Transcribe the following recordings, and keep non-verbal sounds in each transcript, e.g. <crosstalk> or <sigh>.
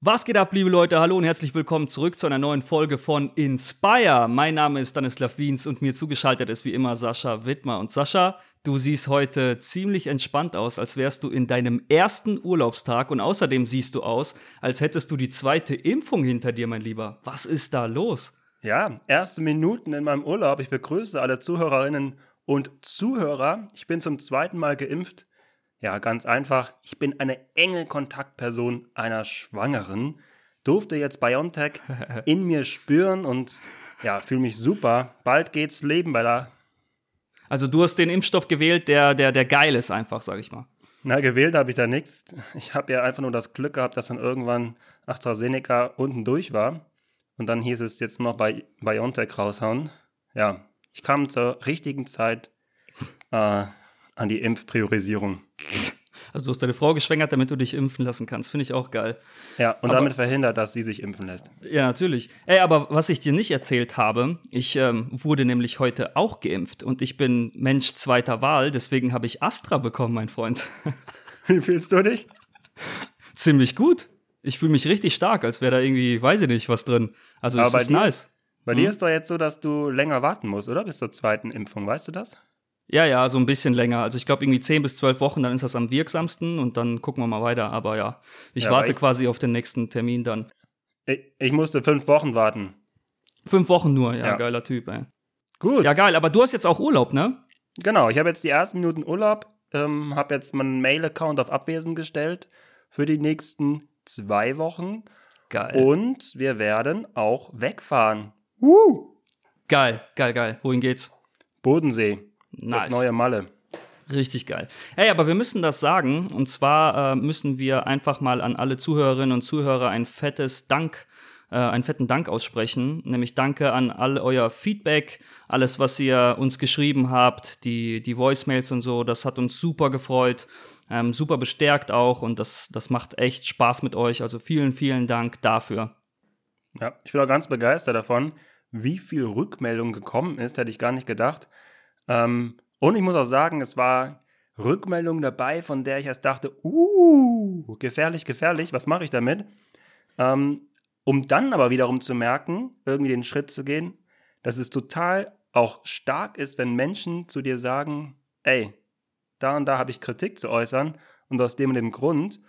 Was geht ab, liebe Leute? Hallo und herzlich willkommen zurück zu einer neuen Folge von Inspire. Mein Name ist Stanislav Wiens und mir zugeschaltet ist wie immer Sascha Wittmer. Und Sascha, du siehst heute ziemlich entspannt aus, als wärst du in deinem ersten Urlaubstag und außerdem siehst du aus, als hättest du die zweite Impfung hinter dir, mein Lieber. Was ist da los? Ja, erste Minuten in meinem Urlaub. Ich begrüße alle Zuhörerinnen und Zuhörer. Ich bin zum zweiten Mal geimpft. Ja, ganz einfach. Ich bin eine enge Kontaktperson einer Schwangeren. Durfte jetzt BioNTech <laughs> in mir spüren und ja, fühle mich super. Bald geht's Leben bei der. Also du hast den Impfstoff gewählt, der, der, der geil ist einfach, sag ich mal. Na, gewählt habe ich da nichts. Ich habe ja einfach nur das Glück gehabt, dass dann irgendwann AstraZeneca unten durch war. Und dann hieß es jetzt noch bei BioNTech raushauen. Ja, ich kam zur richtigen Zeit äh, an die Impfpriorisierung. Also du hast deine Frau geschwängert, damit du dich impfen lassen kannst. Finde ich auch geil. Ja, und aber, damit verhindert, dass sie sich impfen lässt. Ja, natürlich. Ey, aber was ich dir nicht erzählt habe, ich ähm, wurde nämlich heute auch geimpft und ich bin Mensch zweiter Wahl, deswegen habe ich Astra bekommen, mein Freund. <laughs> Wie fühlst du dich? Ziemlich gut. Ich fühle mich richtig stark, als wäre da irgendwie, weiß ich nicht, was drin. Also es ist dir, nice. Bei hm? dir ist doch jetzt so, dass du länger warten musst, oder? Bis zur zweiten Impfung, weißt du das? Ja, ja, so ein bisschen länger. Also ich glaube irgendwie 10 bis 12 Wochen, dann ist das am wirksamsten und dann gucken wir mal weiter. Aber ja, ich ja, warte ich, quasi auf den nächsten Termin dann. Ich, ich, musste fünf Wochen warten. Fünf Wochen nur, ja, ja. geiler Typ, ey. Gut. Ja, geil, aber du hast jetzt auch Urlaub, ne? Genau, ich habe jetzt die ersten Minuten Urlaub, ähm, habe jetzt meinen Mail-Account auf Abwesen gestellt für die nächsten zwei Wochen. Geil. Und wir werden auch wegfahren. Uh. Geil, geil, geil. Wohin geht's? Bodensee. Nice. Das neue Malle. Richtig geil. Hey, aber wir müssen das sagen. Und zwar äh, müssen wir einfach mal an alle Zuhörerinnen und Zuhörer ein fettes Dank, äh, einen fetten Dank aussprechen. Nämlich Danke an all euer Feedback, alles, was ihr uns geschrieben habt, die, die Voicemails und so. Das hat uns super gefreut. Ähm, super bestärkt auch und das, das macht echt Spaß mit euch. Also vielen, vielen Dank dafür. Ja, ich bin auch ganz begeistert davon, wie viel Rückmeldung gekommen ist, hätte ich gar nicht gedacht. Ähm, und ich muss auch sagen, es war Rückmeldung dabei, von der ich erst dachte, uh, gefährlich, gefährlich, was mache ich damit? Ähm, um dann aber wiederum zu merken, irgendwie den Schritt zu gehen, dass es total auch stark ist, wenn Menschen zu dir sagen, ey, da und da habe ich Kritik zu äußern und aus dem und dem Grund.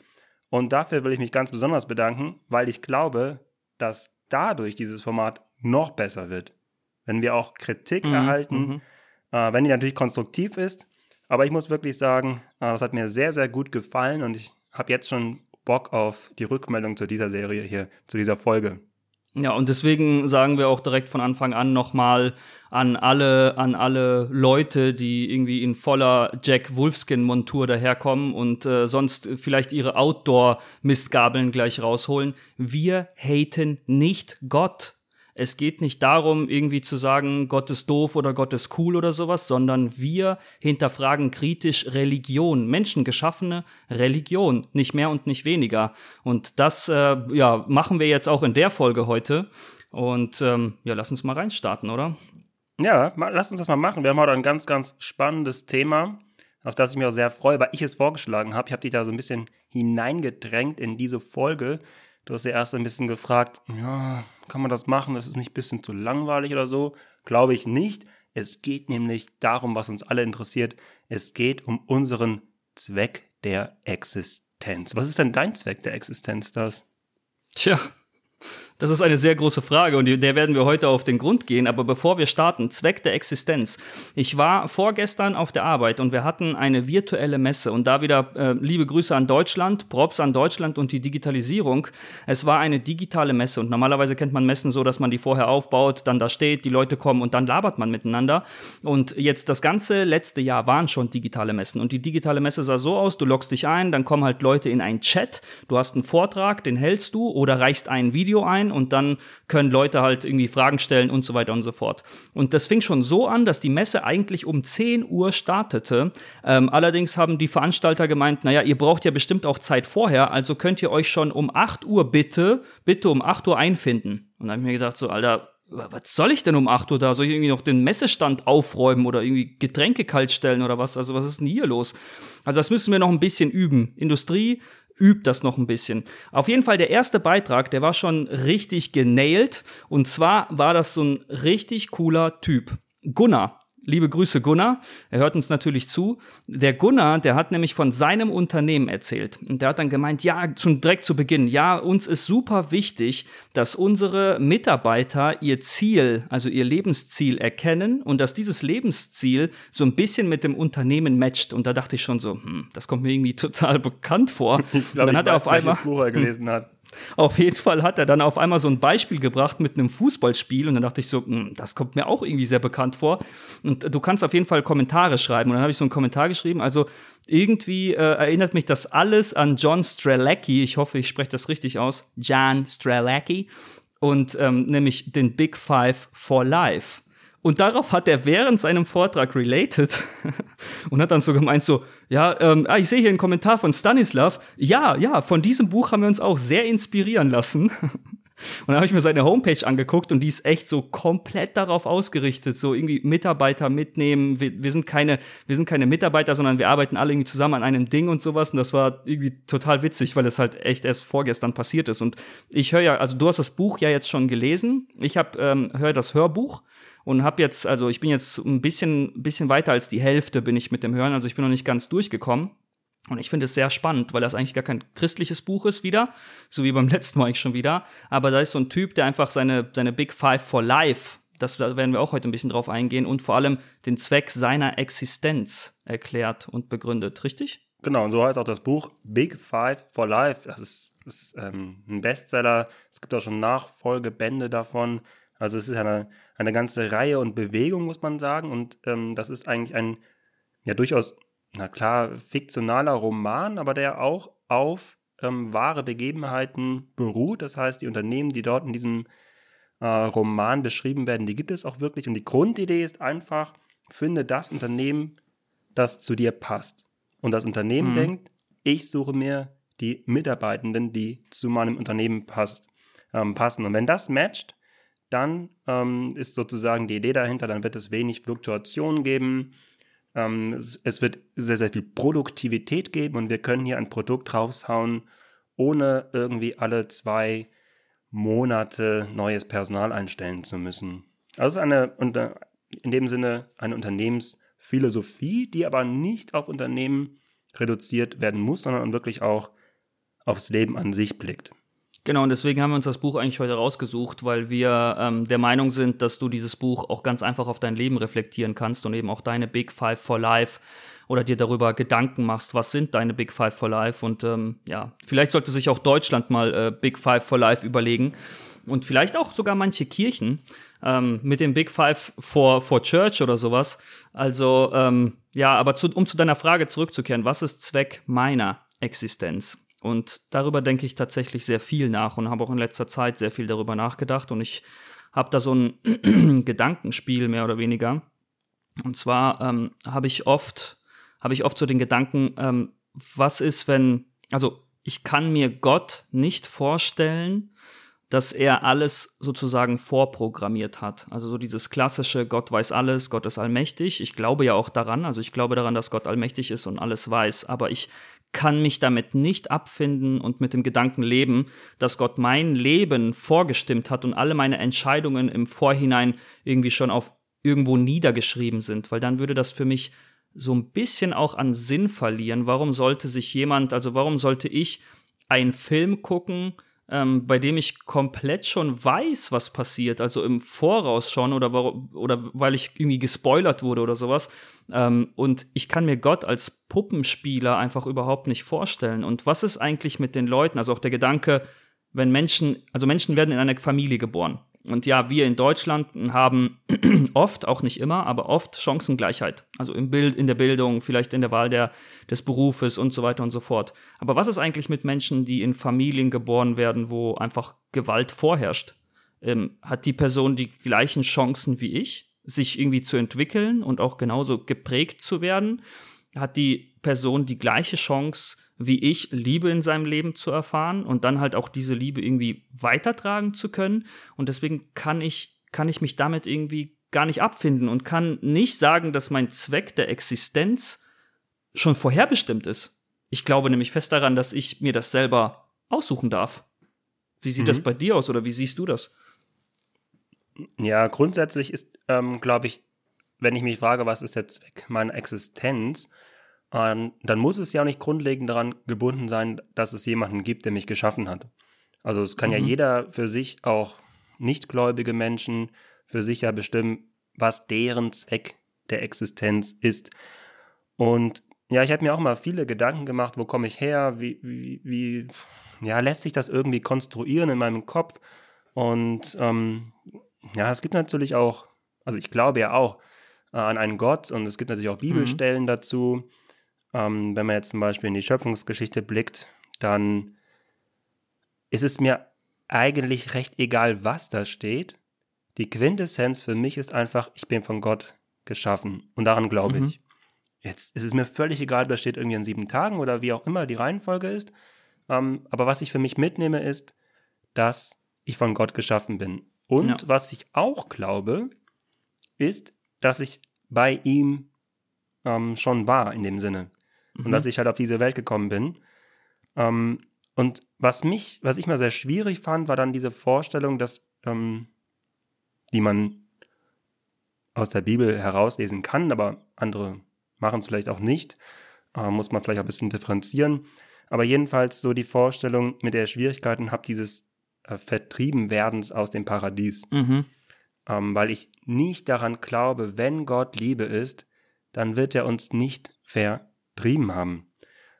Und dafür will ich mich ganz besonders bedanken, weil ich glaube, dass dadurch dieses Format noch besser wird. Wenn wir auch Kritik mhm, erhalten, mhm äh, wenn die natürlich konstruktiv ist. Aber ich muss wirklich sagen, äh, das hat mir sehr, sehr gut gefallen und ich habe jetzt schon Bock auf die Rückmeldung zu dieser Serie hier, zu dieser Folge. Ja, und deswegen sagen wir auch direkt von Anfang an nochmal an alle, an alle Leute, die irgendwie in voller Jack Wolfskin-Montur daherkommen und äh, sonst vielleicht ihre Outdoor-Mistgabeln gleich rausholen. Wir haten nicht Gott. Es geht nicht darum, irgendwie zu sagen, Gott ist doof oder Gott ist cool oder sowas, sondern wir hinterfragen kritisch Religion, menschengeschaffene Religion, nicht mehr und nicht weniger. Und das äh, ja, machen wir jetzt auch in der Folge heute. Und ähm, ja, lass uns mal reinstarten, oder? Ja, lass uns das mal machen. Wir haben heute ein ganz, ganz spannendes Thema, auf das ich mich auch sehr freue, weil ich es vorgeschlagen habe. Ich habe dich da so ein bisschen hineingedrängt in diese Folge. Du hast ja erst ein bisschen gefragt, ja, kann man das machen? Ist nicht ein bisschen zu langweilig oder so? Glaube ich nicht. Es geht nämlich darum, was uns alle interessiert. Es geht um unseren Zweck der Existenz. Was ist denn dein Zweck der Existenz, das? Tja, das ist eine sehr große Frage und der werden wir heute auf den Grund gehen. Aber bevor wir starten, Zweck der Existenz. Ich war vorgestern auf der Arbeit und wir hatten eine virtuelle Messe und da wieder äh, liebe Grüße an Deutschland, Props an Deutschland und die Digitalisierung. Es war eine digitale Messe und normalerweise kennt man Messen so, dass man die vorher aufbaut, dann da steht, die Leute kommen und dann labert man miteinander. Und jetzt das ganze letzte Jahr waren schon digitale Messen und die digitale Messe sah so aus, du loggst dich ein, dann kommen halt Leute in einen Chat, du hast einen Vortrag, den hältst du oder reichst ein Video ein und dann können Leute halt irgendwie Fragen stellen und so weiter und so fort. Und das fing schon so an, dass die Messe eigentlich um 10 Uhr startete. Ähm, allerdings haben die Veranstalter gemeint, naja, ihr braucht ja bestimmt auch Zeit vorher, also könnt ihr euch schon um 8 Uhr bitte, bitte um 8 Uhr einfinden. Und dann habe ich mir gedacht, so, Alter, was soll ich denn um 8 Uhr da? Soll ich irgendwie noch den Messestand aufräumen oder irgendwie Getränke kalt stellen oder was? Also was ist denn hier los? Also das müssen wir noch ein bisschen üben. Industrie übt das noch ein bisschen. Auf jeden Fall der erste Beitrag, der war schon richtig genailt. Und zwar war das so ein richtig cooler Typ. Gunnar. Liebe Grüße Gunnar. Er hört uns natürlich zu. Der Gunnar, der hat nämlich von seinem Unternehmen erzählt. Und der hat dann gemeint, ja, schon direkt zu Beginn, ja, uns ist super wichtig, dass unsere Mitarbeiter ihr Ziel, also ihr Lebensziel erkennen und dass dieses Lebensziel so ein bisschen mit dem Unternehmen matcht. Und da dachte ich schon so, hm, das kommt mir irgendwie <laughs> total bekannt vor. Ich glaube, dann ich hat er weiß, auf einmal Buch er gelesen hat. Auf jeden Fall hat er dann auf einmal so ein Beispiel gebracht mit einem Fußballspiel und dann dachte ich so, hm, das kommt mir auch irgendwie sehr bekannt vor. Und du kannst auf jeden Fall Kommentare schreiben. Und dann habe ich so einen Kommentar geschrieben. Also irgendwie äh, erinnert mich das alles an John Strelacki. Ich hoffe, ich spreche das richtig aus. John Strelacki. Und ähm, nämlich den Big Five for Life. Und darauf hat er während seinem Vortrag related <laughs> und hat dann so gemeint so, ja, ähm, ah, ich sehe hier einen Kommentar von Stanislav. Ja, ja, von diesem Buch haben wir uns auch sehr inspirieren lassen. <laughs> Und dann habe ich mir seine Homepage angeguckt und die ist echt so komplett darauf ausgerichtet, so irgendwie Mitarbeiter mitnehmen. Wir, wir sind keine, wir sind keine Mitarbeiter, sondern wir arbeiten alle irgendwie zusammen an einem Ding und sowas. Und das war irgendwie total witzig, weil es halt echt erst vorgestern passiert ist. Und ich höre ja, also du hast das Buch ja jetzt schon gelesen. Ich habe ähm, höre das Hörbuch und habe jetzt, also ich bin jetzt ein bisschen, bisschen weiter als die Hälfte bin ich mit dem Hören. Also ich bin noch nicht ganz durchgekommen. Und ich finde es sehr spannend, weil das eigentlich gar kein christliches Buch ist wieder, so wie beim <laughs> letzten Mal eigentlich schon wieder. Aber da ist so ein Typ, der einfach seine, seine Big Five for Life, das da werden wir auch heute ein bisschen drauf eingehen, und vor allem den Zweck seiner Existenz erklärt und begründet, richtig? Genau, und so heißt auch das Buch Big Five for Life. Das ist, ist ähm, ein Bestseller. Es gibt auch schon Nachfolgebände davon. Also es ist eine, eine ganze Reihe und Bewegung, muss man sagen. Und ähm, das ist eigentlich ein, ja durchaus na klar, fiktionaler Roman, aber der auch auf ähm, wahre Begebenheiten beruht. Das heißt, die Unternehmen, die dort in diesem äh, Roman beschrieben werden, die gibt es auch wirklich. Und die Grundidee ist einfach, finde das Unternehmen, das zu dir passt. Und das Unternehmen Mhm. denkt, ich suche mir die Mitarbeitenden, die zu meinem Unternehmen passt, ähm, passen. Und wenn das matcht, dann ähm, ist sozusagen die Idee dahinter, dann wird es wenig Fluktuation geben. Ähm, es, es wird sehr, sehr viel Produktivität geben und wir können hier ein Produkt raushauen, ohne irgendwie alle zwei Monate neues Personal einstellen zu müssen. Also eine, unter, in dem Sinne eine Unternehmensphilosophie, die aber nicht auf Unternehmen reduziert werden muss, sondern wirklich auch aufs Leben an sich blickt. Genau, und deswegen haben wir uns das Buch eigentlich heute rausgesucht, weil wir ähm, der Meinung sind, dass du dieses Buch auch ganz einfach auf dein Leben reflektieren kannst und eben auch deine Big Five for Life oder dir darüber Gedanken machst, was sind deine Big Five for Life und ähm, ja, vielleicht sollte sich auch Deutschland mal äh, Big Five for Life überlegen und vielleicht auch sogar manche Kirchen ähm, mit dem Big Five for, for Church oder sowas. Also ähm, ja, aber zu, um zu deiner Frage zurückzukehren, was ist Zweck meiner Existenz? Und darüber denke ich tatsächlich sehr viel nach und habe auch in letzter Zeit sehr viel darüber nachgedacht. Und ich habe da so ein <clears throat> Gedankenspiel mehr oder weniger. Und zwar ähm, habe ich oft, habe ich oft so den Gedanken, ähm, was ist, wenn, also ich kann mir Gott nicht vorstellen, dass er alles sozusagen vorprogrammiert hat. Also so dieses klassische Gott weiß alles, Gott ist allmächtig. Ich glaube ja auch daran, also ich glaube daran, dass Gott allmächtig ist und alles weiß, aber ich kann mich damit nicht abfinden und mit dem Gedanken leben, dass Gott mein Leben vorgestimmt hat und alle meine Entscheidungen im Vorhinein irgendwie schon auf irgendwo niedergeschrieben sind, weil dann würde das für mich so ein bisschen auch an Sinn verlieren. Warum sollte sich jemand, also warum sollte ich einen Film gucken, ähm, bei dem ich komplett schon weiß, was passiert, also im Voraus schon oder, oder weil ich irgendwie gespoilert wurde oder sowas. Ähm, und ich kann mir Gott als Puppenspieler einfach überhaupt nicht vorstellen. Und was ist eigentlich mit den Leuten? Also auch der Gedanke, wenn Menschen, also Menschen werden in eine Familie geboren. Und ja, wir in Deutschland haben <clears throat> oft, auch nicht immer, aber oft Chancengleichheit. Also im Bild, in der Bildung, vielleicht in der Wahl der, des Berufes und so weiter und so fort. Aber was ist eigentlich mit Menschen, die in Familien geboren werden, wo einfach Gewalt vorherrscht? Ähm, hat die Person die gleichen Chancen wie ich, sich irgendwie zu entwickeln und auch genauso geprägt zu werden? Hat die Person die gleiche Chance wie ich, Liebe in seinem Leben zu erfahren und dann halt auch diese Liebe irgendwie weitertragen zu können? Und deswegen kann ich, kann ich mich damit irgendwie gar nicht abfinden und kann nicht sagen, dass mein Zweck der Existenz schon vorherbestimmt ist. Ich glaube nämlich fest daran, dass ich mir das selber aussuchen darf. Wie sieht mhm. das bei dir aus oder wie siehst du das? Ja, grundsätzlich ist, ähm, glaube ich, wenn ich mich frage, was ist der Zweck meiner Existenz, ähm, dann muss es ja nicht grundlegend daran gebunden sein, dass es jemanden gibt, der mich geschaffen hat. Also es kann mhm. ja jeder für sich, auch nichtgläubige Menschen, für sich ja bestimmen, was deren Zweck der Existenz ist. Und ja, ich habe mir auch mal viele Gedanken gemacht, wo komme ich her, wie, wie, wie, ja, lässt sich das irgendwie konstruieren in meinem Kopf? Und ähm, ja, es gibt natürlich auch, also ich glaube ja auch äh, an einen Gott und es gibt natürlich auch mhm. Bibelstellen mhm. dazu. Ähm, wenn man jetzt zum Beispiel in die Schöpfungsgeschichte blickt, dann ist es mir eigentlich recht egal, was da steht. Die Quintessenz für mich ist einfach, ich bin von Gott geschaffen und daran glaube mhm. ich. Jetzt ist es mir völlig egal, da steht irgendwie in sieben Tagen oder wie auch immer die Reihenfolge ist. Ähm, aber was ich für mich mitnehme, ist, dass ich von Gott geschaffen bin. Und ja. was ich auch glaube, ist, dass ich bei ihm ähm, schon war in dem Sinne. Mhm. Und dass ich halt auf diese Welt gekommen bin. Ähm, und was mich, was ich mal sehr schwierig fand, war dann diese Vorstellung, dass, ähm, die man aus der Bibel herauslesen kann, aber andere machen es vielleicht auch nicht. Äh, muss man vielleicht auch ein bisschen differenzieren. Aber jedenfalls so die Vorstellung, mit der ich Schwierigkeiten habe, dieses äh, Vertriebenwerdens aus dem Paradies. Mhm. Ähm, weil ich nicht daran glaube, wenn Gott Liebe ist, dann wird er uns nicht vertrieben haben.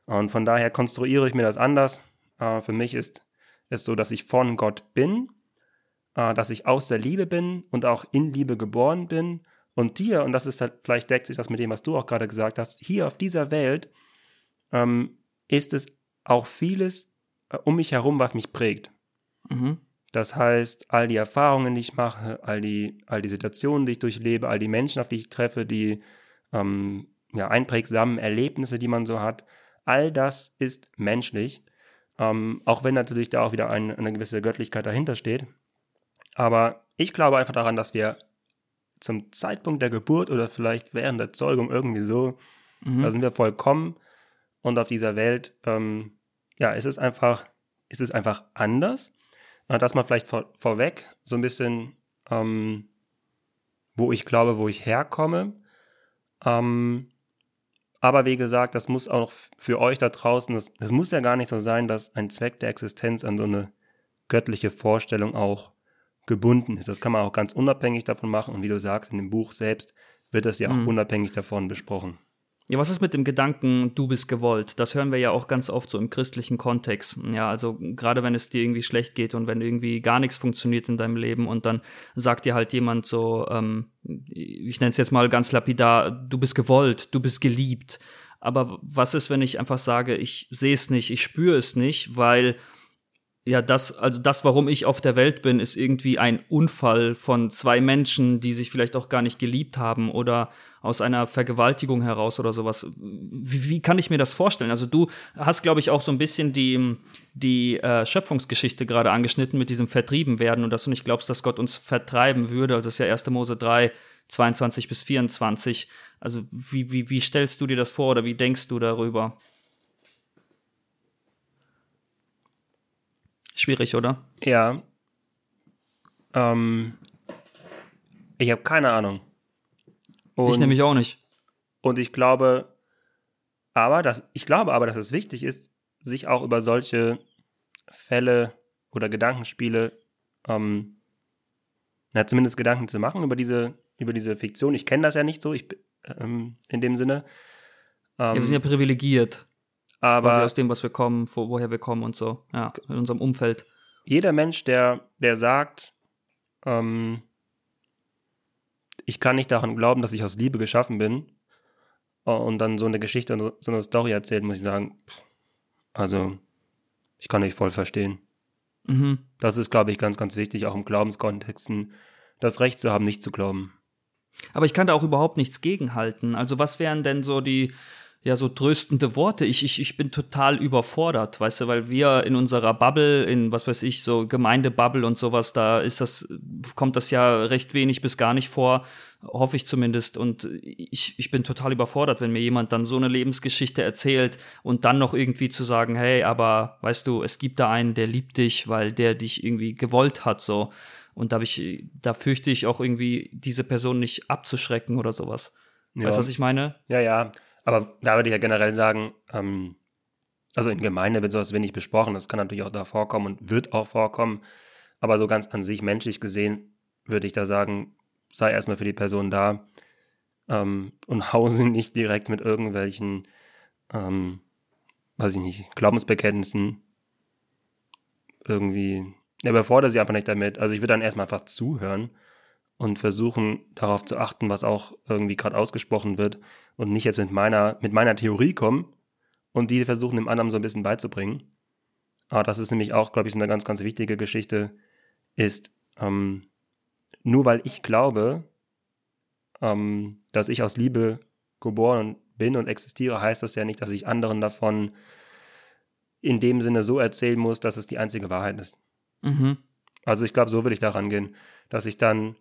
Und von daher konstruiere ich mir das anders. Äh, für mich ist es so, dass ich von Gott bin, äh, dass ich aus der Liebe bin und auch in Liebe geboren bin. Und dir, und das ist halt, vielleicht deckt sich das mit dem, was du auch gerade gesagt hast, hier auf dieser Welt ähm, ist es auch vieles äh, um mich herum, was mich prägt. Mhm. Das heißt, all die Erfahrungen, die ich mache, all die, all die Situationen, die ich durchlebe, all die Menschen, auf die ich treffe, die ähm, ja, einprägsamen Erlebnisse, die man so hat, all das ist menschlich. Ähm, auch wenn natürlich da auch wieder ein, eine gewisse Göttlichkeit dahinter steht. Aber ich glaube einfach daran, dass wir zum Zeitpunkt der Geburt oder vielleicht während der Zeugung irgendwie so, mhm. da sind wir vollkommen und auf dieser Welt, ähm, ja, ist es einfach, ist es einfach anders. Das mal vielleicht vor, vorweg, so ein bisschen, ähm, wo ich glaube, wo ich herkomme. Ähm, aber wie gesagt, das muss auch für euch da draußen, das, das, muss ja gar nicht so sein, dass ein Zweck der Existenz an so eine göttliche Vorstellung auch gebunden ist. Das kann man auch ganz unabhängig davon machen. Und wie du sagst, in dem Buch selbst wird das ja auch mhm. unabhängig davon besprochen. Ja, was ist mit dem Gedanken, du bist gewollt? Das hören wir ja auch ganz oft so im christlichen Kontext. Ja, also gerade wenn es dir irgendwie schlecht geht und wenn irgendwie gar nichts funktioniert in deinem Leben und dann sagt dir halt jemand so, ähm, ich nenne es jetzt mal ganz lapidar, du bist gewollt, du bist geliebt. Aber was ist, wenn ich einfach sage, ich sehe es nicht, ich spüre es nicht, weil ja, das, also das, warum ich auf der Welt bin, ist irgendwie ein Unfall von zwei Menschen, die sich vielleicht auch gar nicht geliebt haben oder aus einer Vergewaltigung heraus oder sowas. Wie, wie kann ich mir das vorstellen? Also du hast, glaube ich, auch so ein bisschen die, die äh, Schöpfungsgeschichte gerade angeschnitten mit diesem Vertrieben werden und dass du nicht glaubst, dass Gott uns vertreiben würde. Also das ist ja 1. Mose 3, 22 bis 24. Also wie, wie, wie stellst du dir das vor oder wie denkst du darüber? Schwierig, oder? Ja. Ähm, ich habe keine Ahnung. Und, ich nämlich auch nicht. Und ich glaube, aber dass, ich glaube aber, dass es wichtig ist, sich auch über solche Fälle oder Gedankenspiele, ähm, ja, zumindest Gedanken zu machen über diese, über diese Fiktion. Ich kenne das ja nicht so, ich, ähm, in dem Sinne. Ähm, ja, wir sind ja privilegiert. Aber Quasi aus dem, was wir kommen, wo, woher wir kommen und so, ja, in unserem Umfeld. Jeder Mensch, der, der sagt, ähm, ich kann nicht daran glauben, dass ich aus Liebe geschaffen bin, äh, und dann so eine Geschichte und so eine Story erzählt, muss ich sagen, also, ich kann dich voll verstehen. Mhm. Das ist, glaube ich, ganz, ganz wichtig, auch im Glaubenskontexten, das Recht zu haben, nicht zu glauben. Aber ich kann da auch überhaupt nichts gegenhalten. Also, was wären denn so die, ja, so tröstende Worte. Ich, ich, ich bin total überfordert, weißt du, weil wir in unserer Bubble, in was weiß ich, so Gemeindebubble und sowas, da ist das, kommt das ja recht wenig bis gar nicht vor, hoffe ich zumindest. Und ich, ich bin total überfordert, wenn mir jemand dann so eine Lebensgeschichte erzählt und dann noch irgendwie zu sagen, hey, aber weißt du, es gibt da einen, der liebt dich, weil der dich irgendwie gewollt hat, so. Und da habe ich, da fürchte ich auch irgendwie, diese Person nicht abzuschrecken oder sowas. Ja. Weißt du, was ich meine? Ja, ja. Aber da würde ich ja generell sagen, ähm, also in Gemeinde wird sowas wenig besprochen. Das kann natürlich auch da vorkommen und wird auch vorkommen. Aber so ganz an sich menschlich gesehen würde ich da sagen, sei erstmal für die Person da ähm, und <laughs> hause nicht direkt mit irgendwelchen, ähm, weiß ich nicht, Glaubensbekenntnissen irgendwie. Ja, überfordere sie einfach nicht damit. Also ich würde dann erstmal einfach zuhören und versuchen darauf zu achten, was auch irgendwie gerade ausgesprochen wird und nicht jetzt mit meiner, mit meiner Theorie kommen und die versuchen dem anderen so ein bisschen beizubringen. Aber das ist nämlich auch, glaube ich, eine ganz, ganz wichtige Geschichte, ist, ähm, nur weil ich glaube, ähm, dass ich aus Liebe geboren bin und existiere, heißt das ja nicht, dass ich anderen davon in dem Sinne so erzählen muss, dass es die einzige Wahrheit ist. Mhm. Also ich glaube, so will ich daran gehen, dass ich dann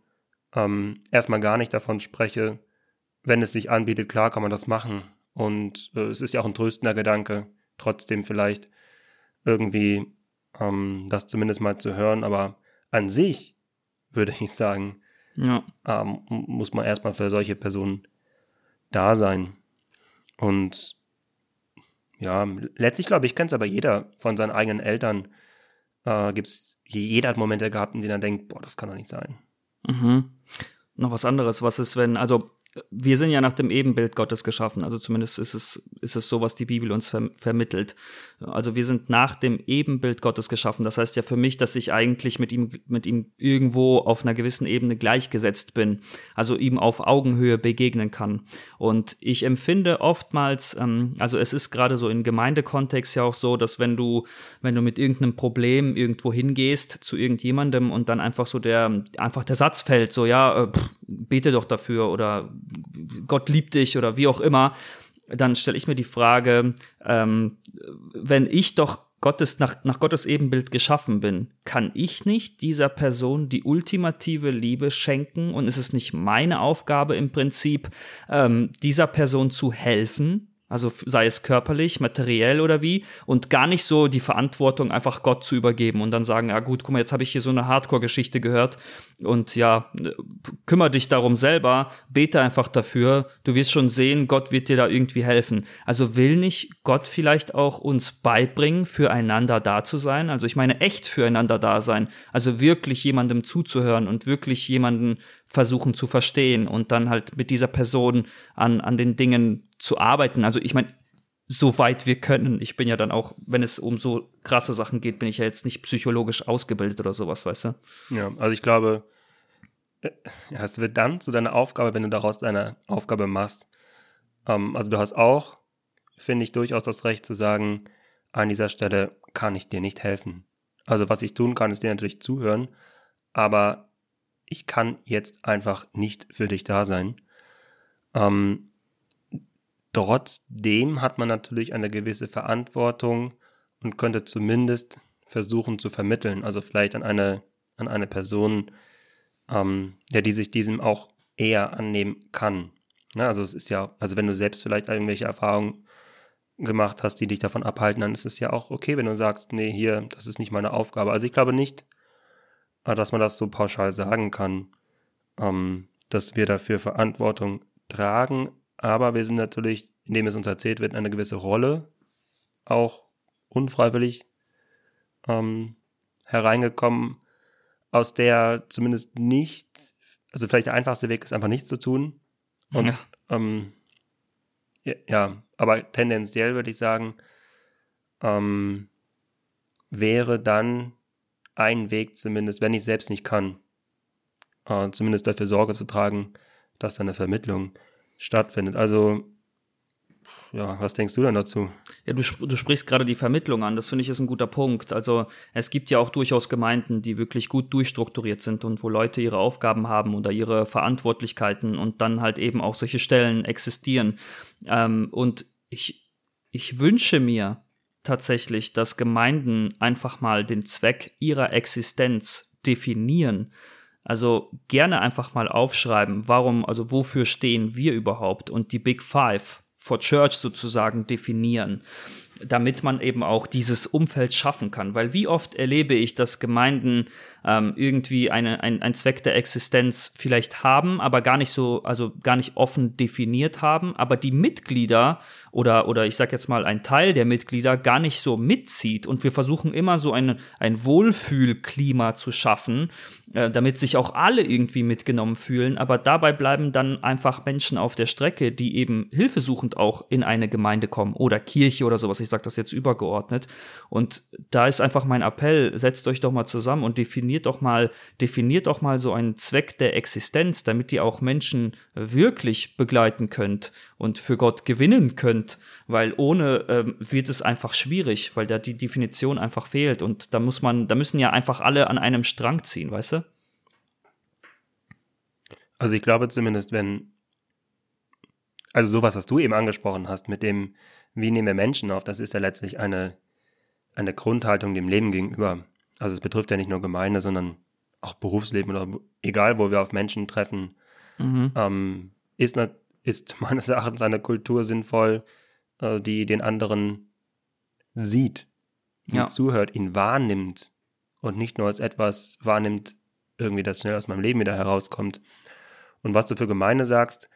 ähm, erstmal gar nicht davon spreche, wenn es sich anbietet, klar kann man das machen. Und äh, es ist ja auch ein tröstender Gedanke, trotzdem vielleicht irgendwie ähm, das zumindest mal zu hören. Aber an sich würde ich sagen, ja. ähm, muss man erstmal für solche Personen da sein. Und ja, letztlich glaube ich, kennt es aber jeder von seinen eigenen Eltern. Äh, gibt's, jeder hat Momente gehabt, in denen er denkt, boah, das kann doch nicht sein. Mhm. Noch was anderes, was ist, wenn, also wir sind ja nach dem Ebenbild Gottes geschaffen. Also zumindest ist es, ist es so, was die Bibel uns ver vermittelt. Also wir sind nach dem Ebenbild Gottes geschaffen. Das heißt ja für mich, dass ich eigentlich mit ihm, mit ihm irgendwo auf einer gewissen Ebene gleichgesetzt bin. Also ihm auf Augenhöhe begegnen kann. Und ich empfinde oftmals, ähm, also es ist gerade so im Gemeindekontext ja auch so, dass wenn du, wenn du mit irgendeinem Problem irgendwo hingehst zu irgendjemandem und dann einfach so der, einfach der Satz fällt, so ja, äh, pff, bete doch dafür oder Gott liebt dich oder wie auch immer, dann stelle ich mir die Frage, ähm, wenn ich doch Gottes, nach, nach Gottes Ebenbild geschaffen bin, kann ich nicht dieser Person die ultimative Liebe schenken und ist es nicht meine Aufgabe im Prinzip, ähm, dieser Person zu helfen, also sei es körperlich, materiell oder wie, und gar nicht so die Verantwortung einfach Gott zu übergeben und dann sagen, ja gut, guck mal, jetzt habe ich hier so eine Hardcore-Geschichte gehört und ja, kümmere dich darum selber, bete einfach dafür, du wirst schon sehen, Gott wird dir da irgendwie helfen. Also will nicht Gott vielleicht auch uns beibringen, füreinander da zu sein? Also ich meine echt füreinander da sein, also wirklich jemandem zuzuhören und wirklich jemanden versuchen zu verstehen und dann halt mit dieser Person an, an den Dingen zu arbeiten. Also ich meine, soweit wir können. Ich bin ja dann auch, wenn es um so krasse Sachen geht, bin ich ja jetzt nicht psychologisch ausgebildet oder sowas, weißt du? Ja, also ich glaube, äh, ja, es wird dann zu deiner Aufgabe, wenn du daraus deine Aufgabe machst. Ähm, also du hast auch, finde ich, durchaus das Recht zu sagen, an dieser Stelle kann ich dir nicht helfen. Also was ich tun kann, ist dir natürlich zuhören, aber ich kann jetzt einfach nicht für dich da sein. Ähm, trotzdem hat man natürlich eine gewisse Verantwortung und könnte zumindest versuchen zu vermitteln, also vielleicht an eine, an eine Person, ähm, der die sich diesem auch eher annehmen kann. Ja, also es ist ja, also wenn du selbst vielleicht irgendwelche Erfahrungen gemacht hast, die dich davon abhalten, dann ist es ja auch okay, wenn du sagst, nee, hier, das ist nicht meine Aufgabe. Also ich glaube nicht, dass man das so pauschal sagen kann, ähm, dass wir dafür Verantwortung tragen, aber wir sind natürlich, indem es uns erzählt wird, eine gewisse Rolle auch unfreiwillig ähm, hereingekommen, aus der zumindest nicht, also vielleicht der einfachste Weg ist einfach nichts zu tun. Und ja, ähm, ja, ja aber tendenziell würde ich sagen, ähm, wäre dann ein Weg zumindest, wenn ich selbst nicht kann, äh, zumindest dafür Sorge zu tragen, dass da eine Vermittlung stattfindet. Also, ja, was denkst du denn dazu? Ja, du, du sprichst gerade die Vermittlung an. Das finde ich ist ein guter Punkt. Also, es gibt ja auch durchaus Gemeinden, die wirklich gut durchstrukturiert sind und wo Leute ihre Aufgaben haben oder ihre Verantwortlichkeiten und dann halt eben auch solche Stellen existieren. Ähm, und ich, ich wünsche mir tatsächlich, dass Gemeinden einfach mal den Zweck ihrer Existenz definieren. Also gerne einfach mal aufschreiben, warum, also wofür stehen wir überhaupt und die Big Five for Church sozusagen definieren damit man eben auch dieses Umfeld schaffen kann. Weil wie oft erlebe ich, dass Gemeinden ähm, irgendwie eine, ein, ein Zweck der Existenz vielleicht haben, aber gar nicht so, also gar nicht offen definiert haben, aber die Mitglieder oder, oder ich sag jetzt mal ein Teil der Mitglieder gar nicht so mitzieht. Und wir versuchen immer so ein, ein Wohlfühlklima zu schaffen, äh, damit sich auch alle irgendwie mitgenommen fühlen. Aber dabei bleiben dann einfach Menschen auf der Strecke, die eben hilfesuchend auch in eine Gemeinde kommen oder Kirche oder sowas. Ich sage das jetzt übergeordnet. Und da ist einfach mein Appell, setzt euch doch mal zusammen und definiert doch mal, definiert doch mal so einen Zweck der Existenz, damit ihr auch Menschen wirklich begleiten könnt und für Gott gewinnen könnt, weil ohne ähm, wird es einfach schwierig, weil da die Definition einfach fehlt und da muss man, da müssen ja einfach alle an einem Strang ziehen, weißt du? Also ich glaube zumindest, wenn, also sowas, was du eben angesprochen hast, mit dem, wie nehmen wir Menschen auf, das ist ja letztlich eine, eine Grundhaltung dem Leben gegenüber. Also es betrifft ja nicht nur Gemeinde, sondern auch Berufsleben oder egal, wo wir auf Menschen treffen, mhm. ähm, ist, ist <laughs> meines Erachtens eine Kultur sinnvoll, äh, die den anderen sieht, ihm ja. zuhört, ihn wahrnimmt und nicht nur als etwas wahrnimmt, irgendwie das schnell aus meinem Leben wieder herauskommt. Und was du für Gemeinde sagst,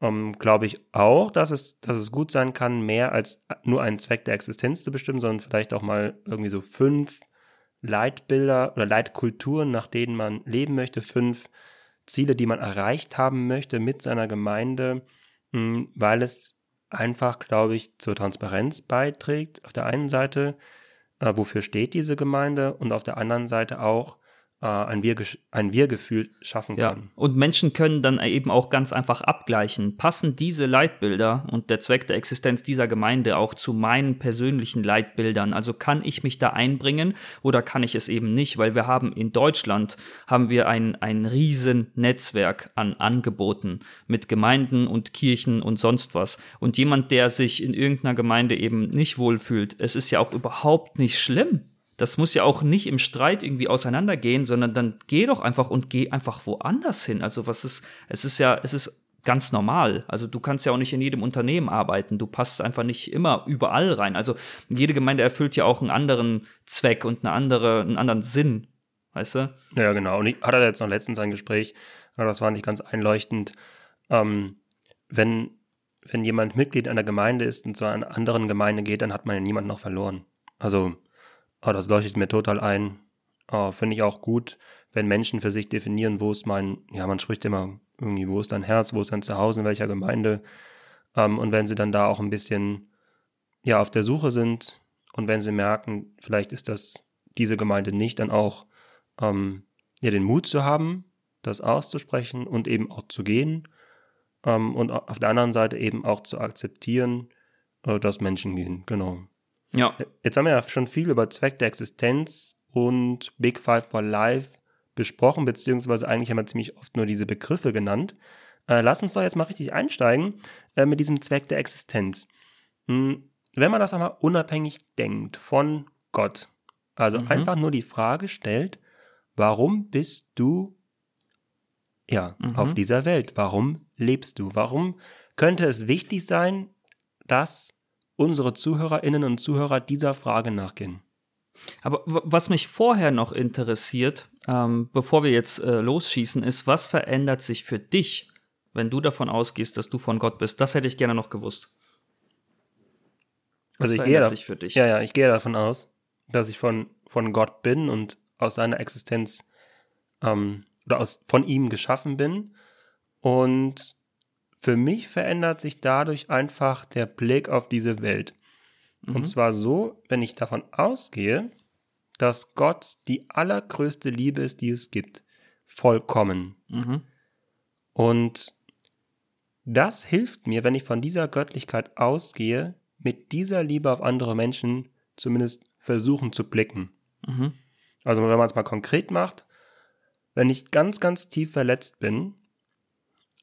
ähm, glaube ich auch, dass es, dass es gut sein kann, mehr als nur einen Zweck der Existenz zu bestimmen, sondern vielleicht auch mal irgendwie so fünf Leitbilder oder Leitkulturen, nach denen man leben möchte, fünf Ziele, die man erreicht haben möchte mit seiner Gemeinde, hm, weil es einfach, glaube ich, zur Transparenz beiträgt. Auf der einen Seite, äh, wofür steht diese Gemeinde und auf der anderen Seite auch, äh, ein, Wir ein Wir-Gefühl schaffen ja. kann. Und Menschen können dann eben auch ganz einfach abgleichen. Passen diese Leitbilder und der Zweck der Existenz dieser Gemeinde auch zu meinen persönlichen Leitbildern? Also kann ich mich da einbringen oder kann ich es eben nicht? Weil wir haben in Deutschland haben wir ein, ein riesen Netzwerk an Angeboten mit Gemeinden und Kirchen und sonst was. Und jemand, der sich in irgendeiner Gemeinde eben nicht wohlfühlt, es ist ja auch überhaupt nicht schlimm das muss ja auch nicht im Streit irgendwie auseinandergehen, sondern dann geh doch einfach und geh einfach woanders hin. Also was ist, es ist ja, es ist ganz normal. Also du kannst ja auch nicht in jedem Unternehmen arbeiten. Du passt einfach nicht immer überall rein. Also jede Gemeinde erfüllt ja auch einen anderen Zweck und eine andere, einen anderen Sinn. Weißt du? Ja, genau. Und ich hatte jetzt noch letztens ein Gespräch, das war nicht ganz einleuchtend. Ähm, wenn, wenn jemand Mitglied einer Gemeinde ist und zu einer anderen Gemeinde geht, dann hat man ja niemanden noch verloren. Also Oh, das leuchtet mir total ein. Oh, Finde ich auch gut, wenn Menschen für sich definieren, wo ist mein, ja, man spricht immer irgendwie, wo ist dein Herz, wo ist dein Zuhause, in welcher Gemeinde. Ähm, und wenn sie dann da auch ein bisschen, ja, auf der Suche sind und wenn sie merken, vielleicht ist das diese Gemeinde nicht, dann auch, ähm, ja, den Mut zu haben, das auszusprechen und eben auch zu gehen. Ähm, und auf der anderen Seite eben auch zu akzeptieren, äh, dass Menschen gehen, genau. Ja. Jetzt haben wir ja schon viel über Zweck der Existenz und Big Five for Life besprochen, beziehungsweise eigentlich haben wir ziemlich oft nur diese Begriffe genannt. Äh, lass uns doch jetzt mal richtig einsteigen äh, mit diesem Zweck der Existenz. Hm, wenn man das einmal unabhängig denkt von Gott, also mhm. einfach nur die Frage stellt, warum bist du ja mhm. auf dieser Welt? Warum lebst du? Warum könnte es wichtig sein, dass unsere Zuhörerinnen und Zuhörer dieser Frage nachgehen. Aber was mich vorher noch interessiert, ähm, bevor wir jetzt äh, losschießen, ist, was verändert sich für dich, wenn du davon ausgehst, dass du von Gott bist? Das hätte ich gerne noch gewusst. Was also ich verändert gehe sich für dich? Ja, ja, ich gehe davon aus, dass ich von, von Gott bin und aus seiner Existenz ähm, oder aus, von ihm geschaffen bin und für mich verändert sich dadurch einfach der Blick auf diese Welt. Mhm. Und zwar so, wenn ich davon ausgehe, dass Gott die allergrößte Liebe ist, die es gibt. Vollkommen. Mhm. Und das hilft mir, wenn ich von dieser Göttlichkeit ausgehe, mit dieser Liebe auf andere Menschen zumindest versuchen zu blicken. Mhm. Also wenn man es mal konkret macht, wenn ich ganz, ganz tief verletzt bin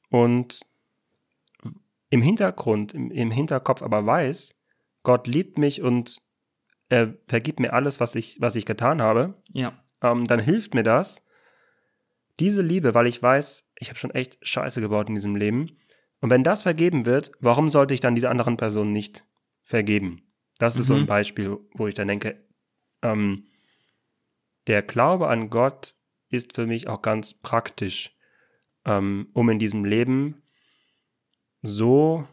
und im Hintergrund, im, im Hinterkopf aber weiß, Gott liebt mich und er vergibt mir alles, was ich, was ich getan habe, Ja. ähm, dann hilft mir das, diese Liebe, weil ich weiß, ich habe schon echt Scheiße gebaut in diesem Leben. Und wenn das vergeben wird, warum sollte ich dann dieser anderen Person nicht vergeben? Das ist so ein Mhm. Beispiel, wo ich dann denke, ähm, der Glaube an Gott ist für mich auch ganz praktisch, ähm, um in diesem Leben so,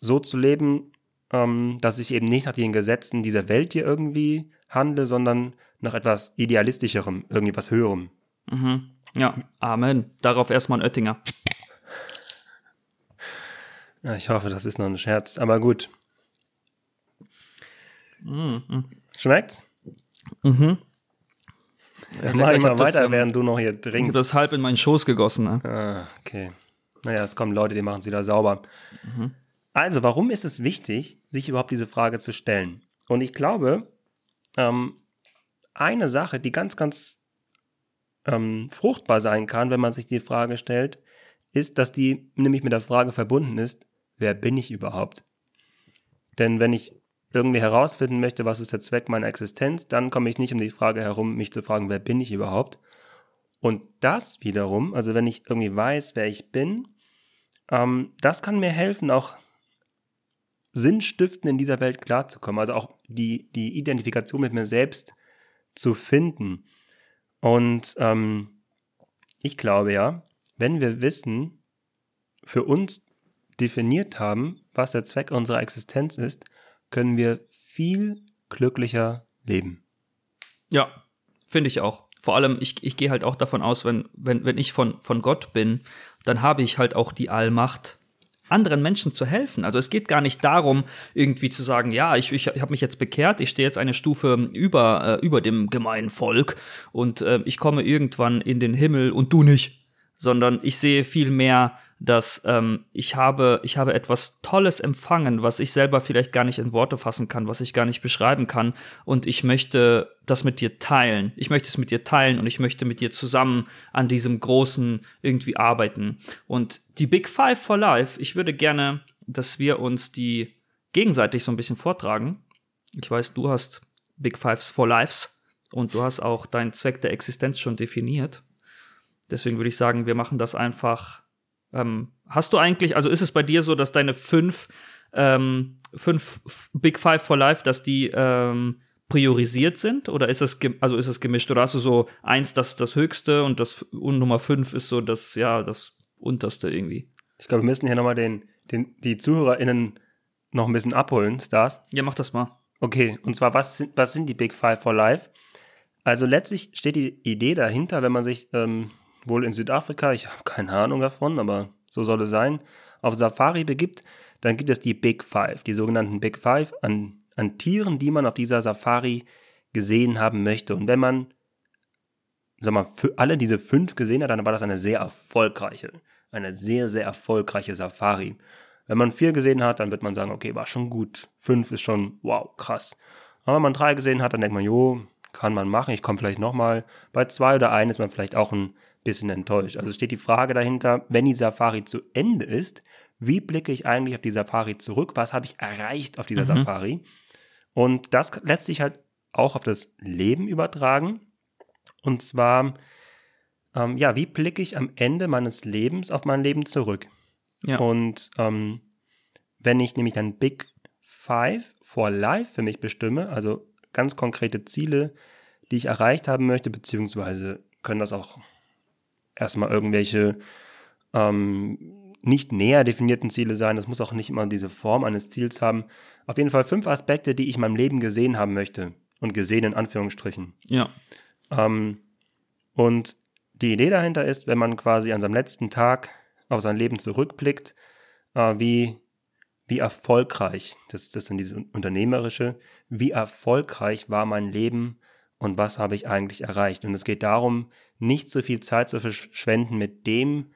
so zu leben, ähm, dass ich eben nicht nach den Gesetzen dieser Welt hier irgendwie handle, sondern nach etwas Idealistischerem, irgendwie was Höherem. Mhm. Ja, Amen. Darauf erstmal ein Oettinger. Ja, ich hoffe, das ist noch ein Scherz, aber gut. Schmeckt's? Mhm. Ja, mach ich mal hab das, weiter, ähm, während du noch hier trinkst. das halb in meinen Schoß gegossen. Ne? Ah, okay. Naja, es kommen Leute, die machen es wieder sauber. Mhm. Also, warum ist es wichtig, sich überhaupt diese Frage zu stellen? Und ich glaube, ähm, eine Sache, die ganz, ganz ähm, fruchtbar sein kann, wenn man sich die Frage stellt, ist, dass die nämlich mit der Frage verbunden ist, wer bin ich überhaupt? Denn wenn ich irgendwie herausfinden möchte, was ist der Zweck meiner Existenz, dann komme ich nicht um die Frage herum, mich zu fragen, wer bin ich überhaupt? Und das wiederum, also wenn ich irgendwie weiß, wer ich bin, ähm, das kann mir helfen, auch Sinnstiften in dieser Welt klarzukommen. Also auch die, die Identifikation mit mir selbst zu finden. Und ähm, ich glaube ja, wenn wir wissen, für uns definiert haben, was der Zweck unserer Existenz ist, können wir viel glücklicher leben. Ja, finde ich auch. Vor allem, ich, ich gehe halt auch davon aus, wenn, wenn, wenn ich von, von Gott bin, dann habe ich halt auch die Allmacht, anderen Menschen zu helfen. Also es geht gar nicht darum, irgendwie zu sagen, ja, ich, ich habe mich jetzt bekehrt, ich stehe jetzt eine Stufe über, äh, über dem gemeinen Volk und äh, ich komme irgendwann in den Himmel und du nicht. Sondern ich sehe viel mehr, dass ähm, ich habe, ich habe etwas Tolles empfangen, was ich selber vielleicht gar nicht in Worte fassen kann, was ich gar nicht beschreiben kann. Und ich möchte das mit dir teilen. Ich möchte es mit dir teilen und ich möchte mit dir zusammen an diesem Großen irgendwie arbeiten. Und die Big Five for Life, ich würde gerne, dass wir uns die gegenseitig so ein bisschen vortragen. Ich weiß, du hast Big Fives for Lives und du hast auch deinen Zweck der Existenz schon definiert. Deswegen würde ich sagen, wir machen das einfach. Ähm, hast du eigentlich, also ist es bei dir so, dass deine fünf, ähm, fünf Big Five for Life, dass die ähm, priorisiert sind? Oder ist es, also ist es gemischt? Oder hast du so eins, das das höchste und das und Nummer fünf ist so das, ja, das unterste irgendwie? Ich glaube, wir müssen hier nochmal den, den, die ZuhörerInnen noch ein bisschen abholen, Stars. Ja, mach das mal. Okay, und zwar, was sind, was sind die Big Five for Life? Also letztlich steht die Idee dahinter, wenn man sich ähm, wohl in Südafrika, ich habe keine Ahnung davon, aber so soll es sein, auf Safari begibt, dann gibt es die Big Five, die sogenannten Big Five an, an Tieren, die man auf dieser Safari gesehen haben möchte. Und wenn man, sag mal, für alle diese fünf gesehen hat, dann war das eine sehr erfolgreiche, eine sehr, sehr erfolgreiche Safari. Wenn man vier gesehen hat, dann wird man sagen, okay, war schon gut. Fünf ist schon, wow, krass. Aber wenn man drei gesehen hat, dann denkt man, jo, kann man machen, ich komme vielleicht nochmal. Bei zwei oder ein ist man vielleicht auch ein bisschen enttäuscht. Also steht die Frage dahinter, wenn die Safari zu Ende ist, wie blicke ich eigentlich auf die Safari zurück? Was habe ich erreicht auf dieser Safari? Und das lässt sich halt auch auf das Leben übertragen. Und zwar, ähm, ja, wie blicke ich am Ende meines Lebens auf mein Leben zurück? Ja. Und ähm, wenn ich nämlich dann Big Five for Life für mich bestimme, also ganz konkrete Ziele, die ich erreicht haben möchte, beziehungsweise können das auch erstmal irgendwelche ähm, nicht näher definierten Ziele sein. Das muss auch nicht immer diese Form eines Ziels haben. Auf jeden Fall fünf Aspekte, die ich in meinem Leben gesehen haben möchte. Und gesehen in Anführungsstrichen. Ja. Ähm, und die Idee dahinter ist, wenn man quasi an seinem letzten Tag auf sein Leben zurückblickt, äh, wie, wie erfolgreich, das, das sind diese unternehmerische, wie erfolgreich war mein Leben und was habe ich eigentlich erreicht. Und es geht darum, nicht so viel Zeit zu verschwenden mit dem,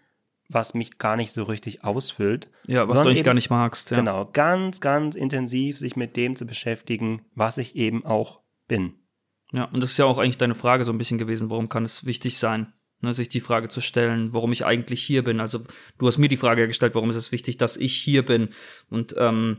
was mich gar nicht so richtig ausfüllt. Ja, was du eigentlich eben- gar nicht magst. Ja. Genau, ganz, ganz intensiv sich mit dem zu beschäftigen, was ich eben auch bin. Ja, und das ist ja auch eigentlich deine Frage so ein bisschen gewesen, warum kann es wichtig sein? ne, sich die Frage zu stellen, warum ich eigentlich hier bin. Also du hast mir die Frage gestellt, warum ist es wichtig, dass ich hier bin. Und ähm,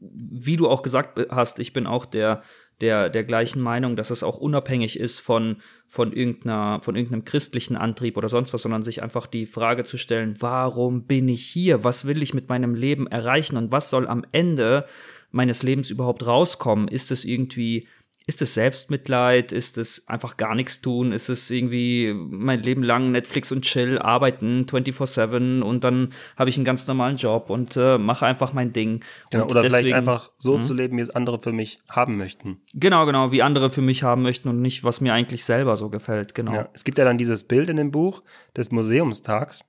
wie du auch gesagt hast, ich bin auch der der, der gleichen Meinung, dass es auch unabhängig ist von, von irgendeiner, von irgendeinem christlichen Antrieb oder sonst was, sondern sich einfach die Frage zu stellen, warum bin ich hier? Was will ich mit meinem Leben erreichen? Und was soll am Ende meines Lebens überhaupt rauskommen? Ist es irgendwie ist es Selbstmitleid? Ist es einfach gar nichts tun? Ist es irgendwie mein Leben lang Netflix und Chill, arbeiten 24-7 und dann habe ich einen ganz normalen Job und äh, mache einfach mein Ding. Genau, oder deswegen, vielleicht einfach so mh. zu leben, wie es andere für mich haben möchten. Genau, genau, wie andere für mich haben möchten und nicht, was mir eigentlich selber so gefällt, genau. Ja, es gibt ja dann dieses Bild in dem Buch des Museumstags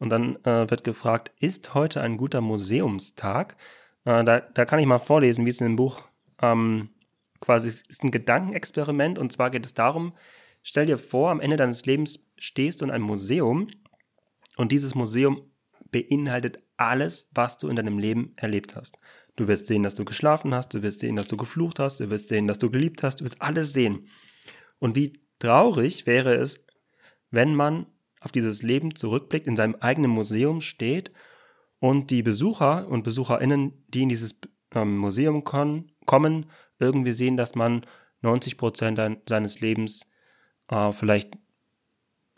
und dann äh, wird gefragt, ist heute ein guter Museumstag? Äh, da, da kann ich mal vorlesen, wie es in dem Buch ähm, quasi ist ein Gedankenexperiment und zwar geht es darum, stell dir vor, am Ende deines Lebens stehst du in einem Museum und dieses Museum beinhaltet alles, was du in deinem Leben erlebt hast. Du wirst sehen, dass du geschlafen hast, du wirst sehen, dass du geflucht hast, du wirst sehen, dass du geliebt hast, du wirst alles sehen. Und wie traurig wäre es, wenn man auf dieses Leben zurückblickt, in seinem eigenen Museum steht und die Besucher und Besucherinnen, die in dieses ähm, Museum kommen, irgendwie sehen, dass man 90 Prozent seines Lebens äh, vielleicht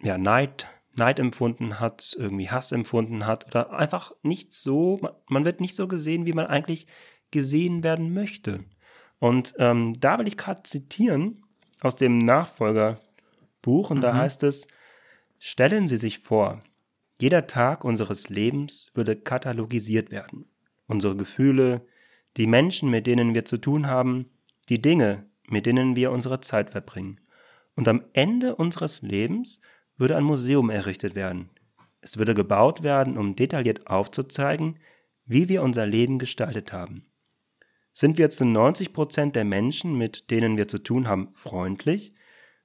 ja, Neid, Neid empfunden hat, irgendwie Hass empfunden hat oder einfach nicht so, man wird nicht so gesehen, wie man eigentlich gesehen werden möchte. Und ähm, da will ich gerade zitieren aus dem Nachfolgerbuch und mhm. da heißt es, stellen Sie sich vor, jeder Tag unseres Lebens würde katalogisiert werden. Unsere Gefühle, die Menschen, mit denen wir zu tun haben, die Dinge, mit denen wir unsere Zeit verbringen. Und am Ende unseres Lebens würde ein Museum errichtet werden. Es würde gebaut werden, um detailliert aufzuzeigen, wie wir unser Leben gestaltet haben. Sind wir zu 90 Prozent der Menschen, mit denen wir zu tun haben, freundlich,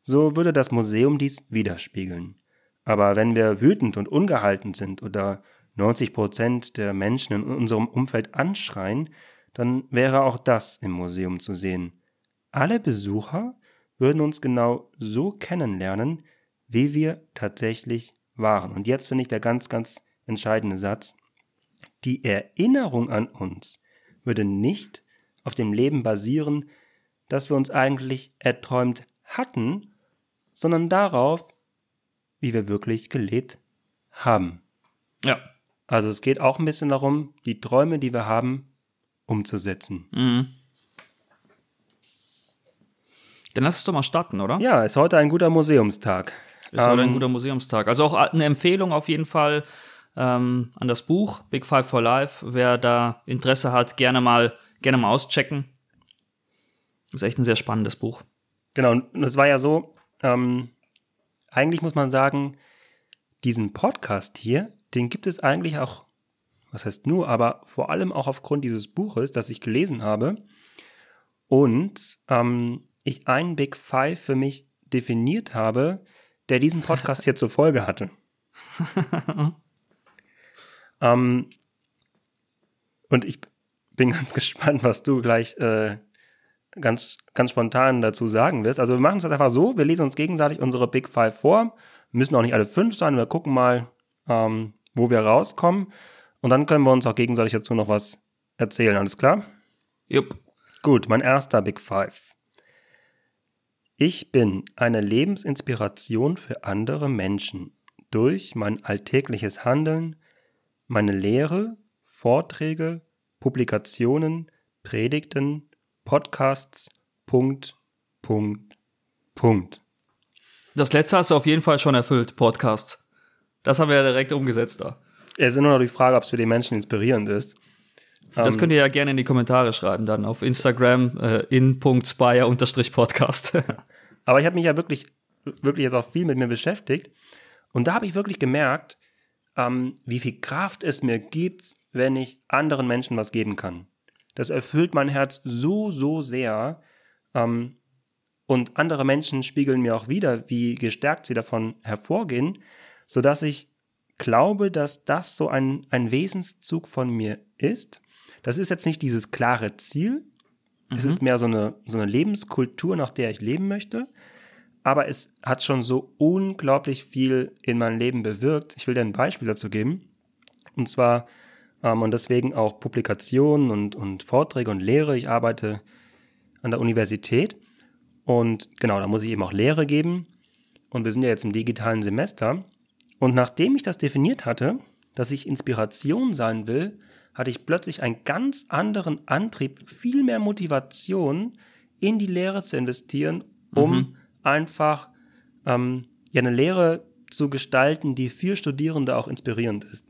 so würde das Museum dies widerspiegeln. Aber wenn wir wütend und ungehalten sind oder 90 Prozent der Menschen in unserem Umfeld anschreien, dann wäre auch das im Museum zu sehen. Alle Besucher würden uns genau so kennenlernen, wie wir tatsächlich waren. Und jetzt finde ich der ganz, ganz entscheidende Satz. Die Erinnerung an uns würde nicht auf dem Leben basieren, das wir uns eigentlich erträumt hatten, sondern darauf, wie wir wirklich gelebt haben. Ja. Also es geht auch ein bisschen darum, die Träume, die wir haben, umzusetzen. Mhm. Dann lass es doch mal starten, oder? Ja, ist heute ein guter Museumstag. Ist ähm, heute ein ähm, guter Museumstag. Also auch eine Empfehlung auf jeden Fall ähm, an das Buch Big Five for Life. Wer da Interesse hat, gerne mal, gerne mal auschecken. Ist echt ein sehr spannendes Buch. Genau, und es war ja so, ähm, eigentlich muss man sagen, diesen Podcast hier, den gibt es eigentlich auch was heißt nur, aber vor allem auch aufgrund dieses Buches, das ich gelesen habe und ähm, ich einen Big Five für mich definiert habe, der diesen Podcast <laughs> hier zur Folge hatte. <laughs> ähm, und ich bin ganz <laughs> gespannt, was du gleich äh, ganz, ganz spontan dazu sagen wirst. Also wir machen es einfach so, wir lesen uns gegenseitig unsere Big Five vor, müssen auch nicht alle fünf sein, wir gucken mal, ähm, wo wir rauskommen. Und dann können wir uns auch gegenseitig dazu noch was erzählen, alles klar? Jupp. Gut, mein erster Big Five. Ich bin eine Lebensinspiration für andere Menschen durch mein alltägliches Handeln, meine Lehre, Vorträge, Publikationen, Predigten, Podcasts, Punkt, Punkt, Punkt. Das letzte hast du auf jeden Fall schon erfüllt, Podcasts. Das haben wir ja direkt umgesetzt da. Es ist nur noch die Frage, ob es für die Menschen inspirierend ist. Das ähm, könnt ihr ja gerne in die Kommentare schreiben, dann auf Instagram äh, in.spire-podcast. <laughs> Aber ich habe mich ja wirklich, wirklich jetzt auch viel mit mir beschäftigt. Und da habe ich wirklich gemerkt, ähm, wie viel Kraft es mir gibt, wenn ich anderen Menschen was geben kann. Das erfüllt mein Herz so, so sehr. Ähm, und andere Menschen spiegeln mir auch wieder, wie gestärkt sie davon hervorgehen, sodass ich glaube, dass das so ein, ein Wesenszug von mir ist. Das ist jetzt nicht dieses klare Ziel. Mhm. Es ist mehr so eine, so eine Lebenskultur, nach der ich leben möchte. aber es hat schon so unglaublich viel in meinem Leben bewirkt. Ich will dir ein Beispiel dazu geben. Und zwar, ähm, und deswegen auch Publikationen und, und Vorträge und Lehre. Ich arbeite an der Universität und genau, da muss ich eben auch Lehre geben. Und wir sind ja jetzt im digitalen Semester. Und nachdem ich das definiert hatte, dass ich Inspiration sein will, hatte ich plötzlich einen ganz anderen Antrieb, viel mehr Motivation in die Lehre zu investieren, um mhm einfach ähm, ja, eine Lehre zu gestalten, die für Studierende auch inspirierend ist.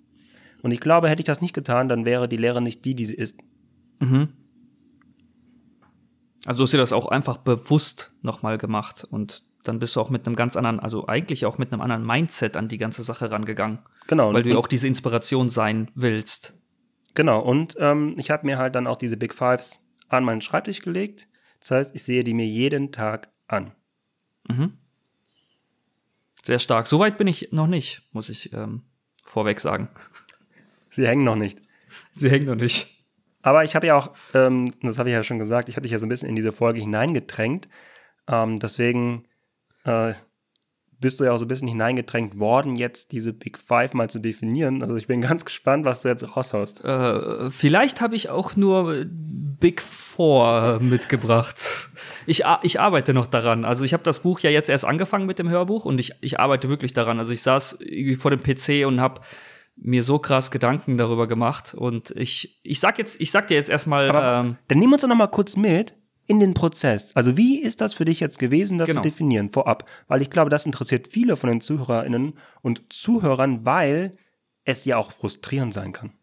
Und ich glaube, hätte ich das nicht getan, dann wäre die Lehre nicht die, die sie ist. Mhm. Also hast du das auch einfach bewusst nochmal gemacht und dann bist du auch mit einem ganz anderen, also eigentlich auch mit einem anderen Mindset an die ganze Sache rangegangen. Genau. Weil du ja auch diese Inspiration sein willst. Genau, und ähm, ich habe mir halt dann auch diese Big Fives an meinen Schreibtisch gelegt. Das heißt, ich sehe die mir jeden Tag an. Mhm. Sehr stark. Soweit bin ich noch nicht, muss ich ähm, vorweg sagen. Sie hängen noch nicht. Sie hängen noch nicht. Aber ich habe ja auch, ähm, das habe ich ja schon gesagt, ich habe dich ja so ein bisschen in diese Folge hineingedrängt. Ähm, deswegen äh, bist du ja auch so ein bisschen hineingedrängt worden, jetzt diese Big Five mal zu definieren. Also ich bin <laughs> ganz gespannt, was du jetzt raushaust. Äh, vielleicht habe ich auch nur Big Four mitgebracht. Ich, ich arbeite noch daran. Also ich habe das Buch ja jetzt erst angefangen mit dem Hörbuch und ich, ich arbeite wirklich daran. Also ich saß irgendwie vor dem PC und habe mir so krass Gedanken darüber gemacht und ich ich sag jetzt ich sag dir jetzt erstmal ähm, dann nimm uns doch noch mal kurz mit in den Prozess. Also wie ist das für dich jetzt gewesen, das genau. zu definieren vorab? Weil ich glaube, das interessiert viele von den ZuhörerInnen und Zuhörern, weil es ja auch frustrierend sein kann.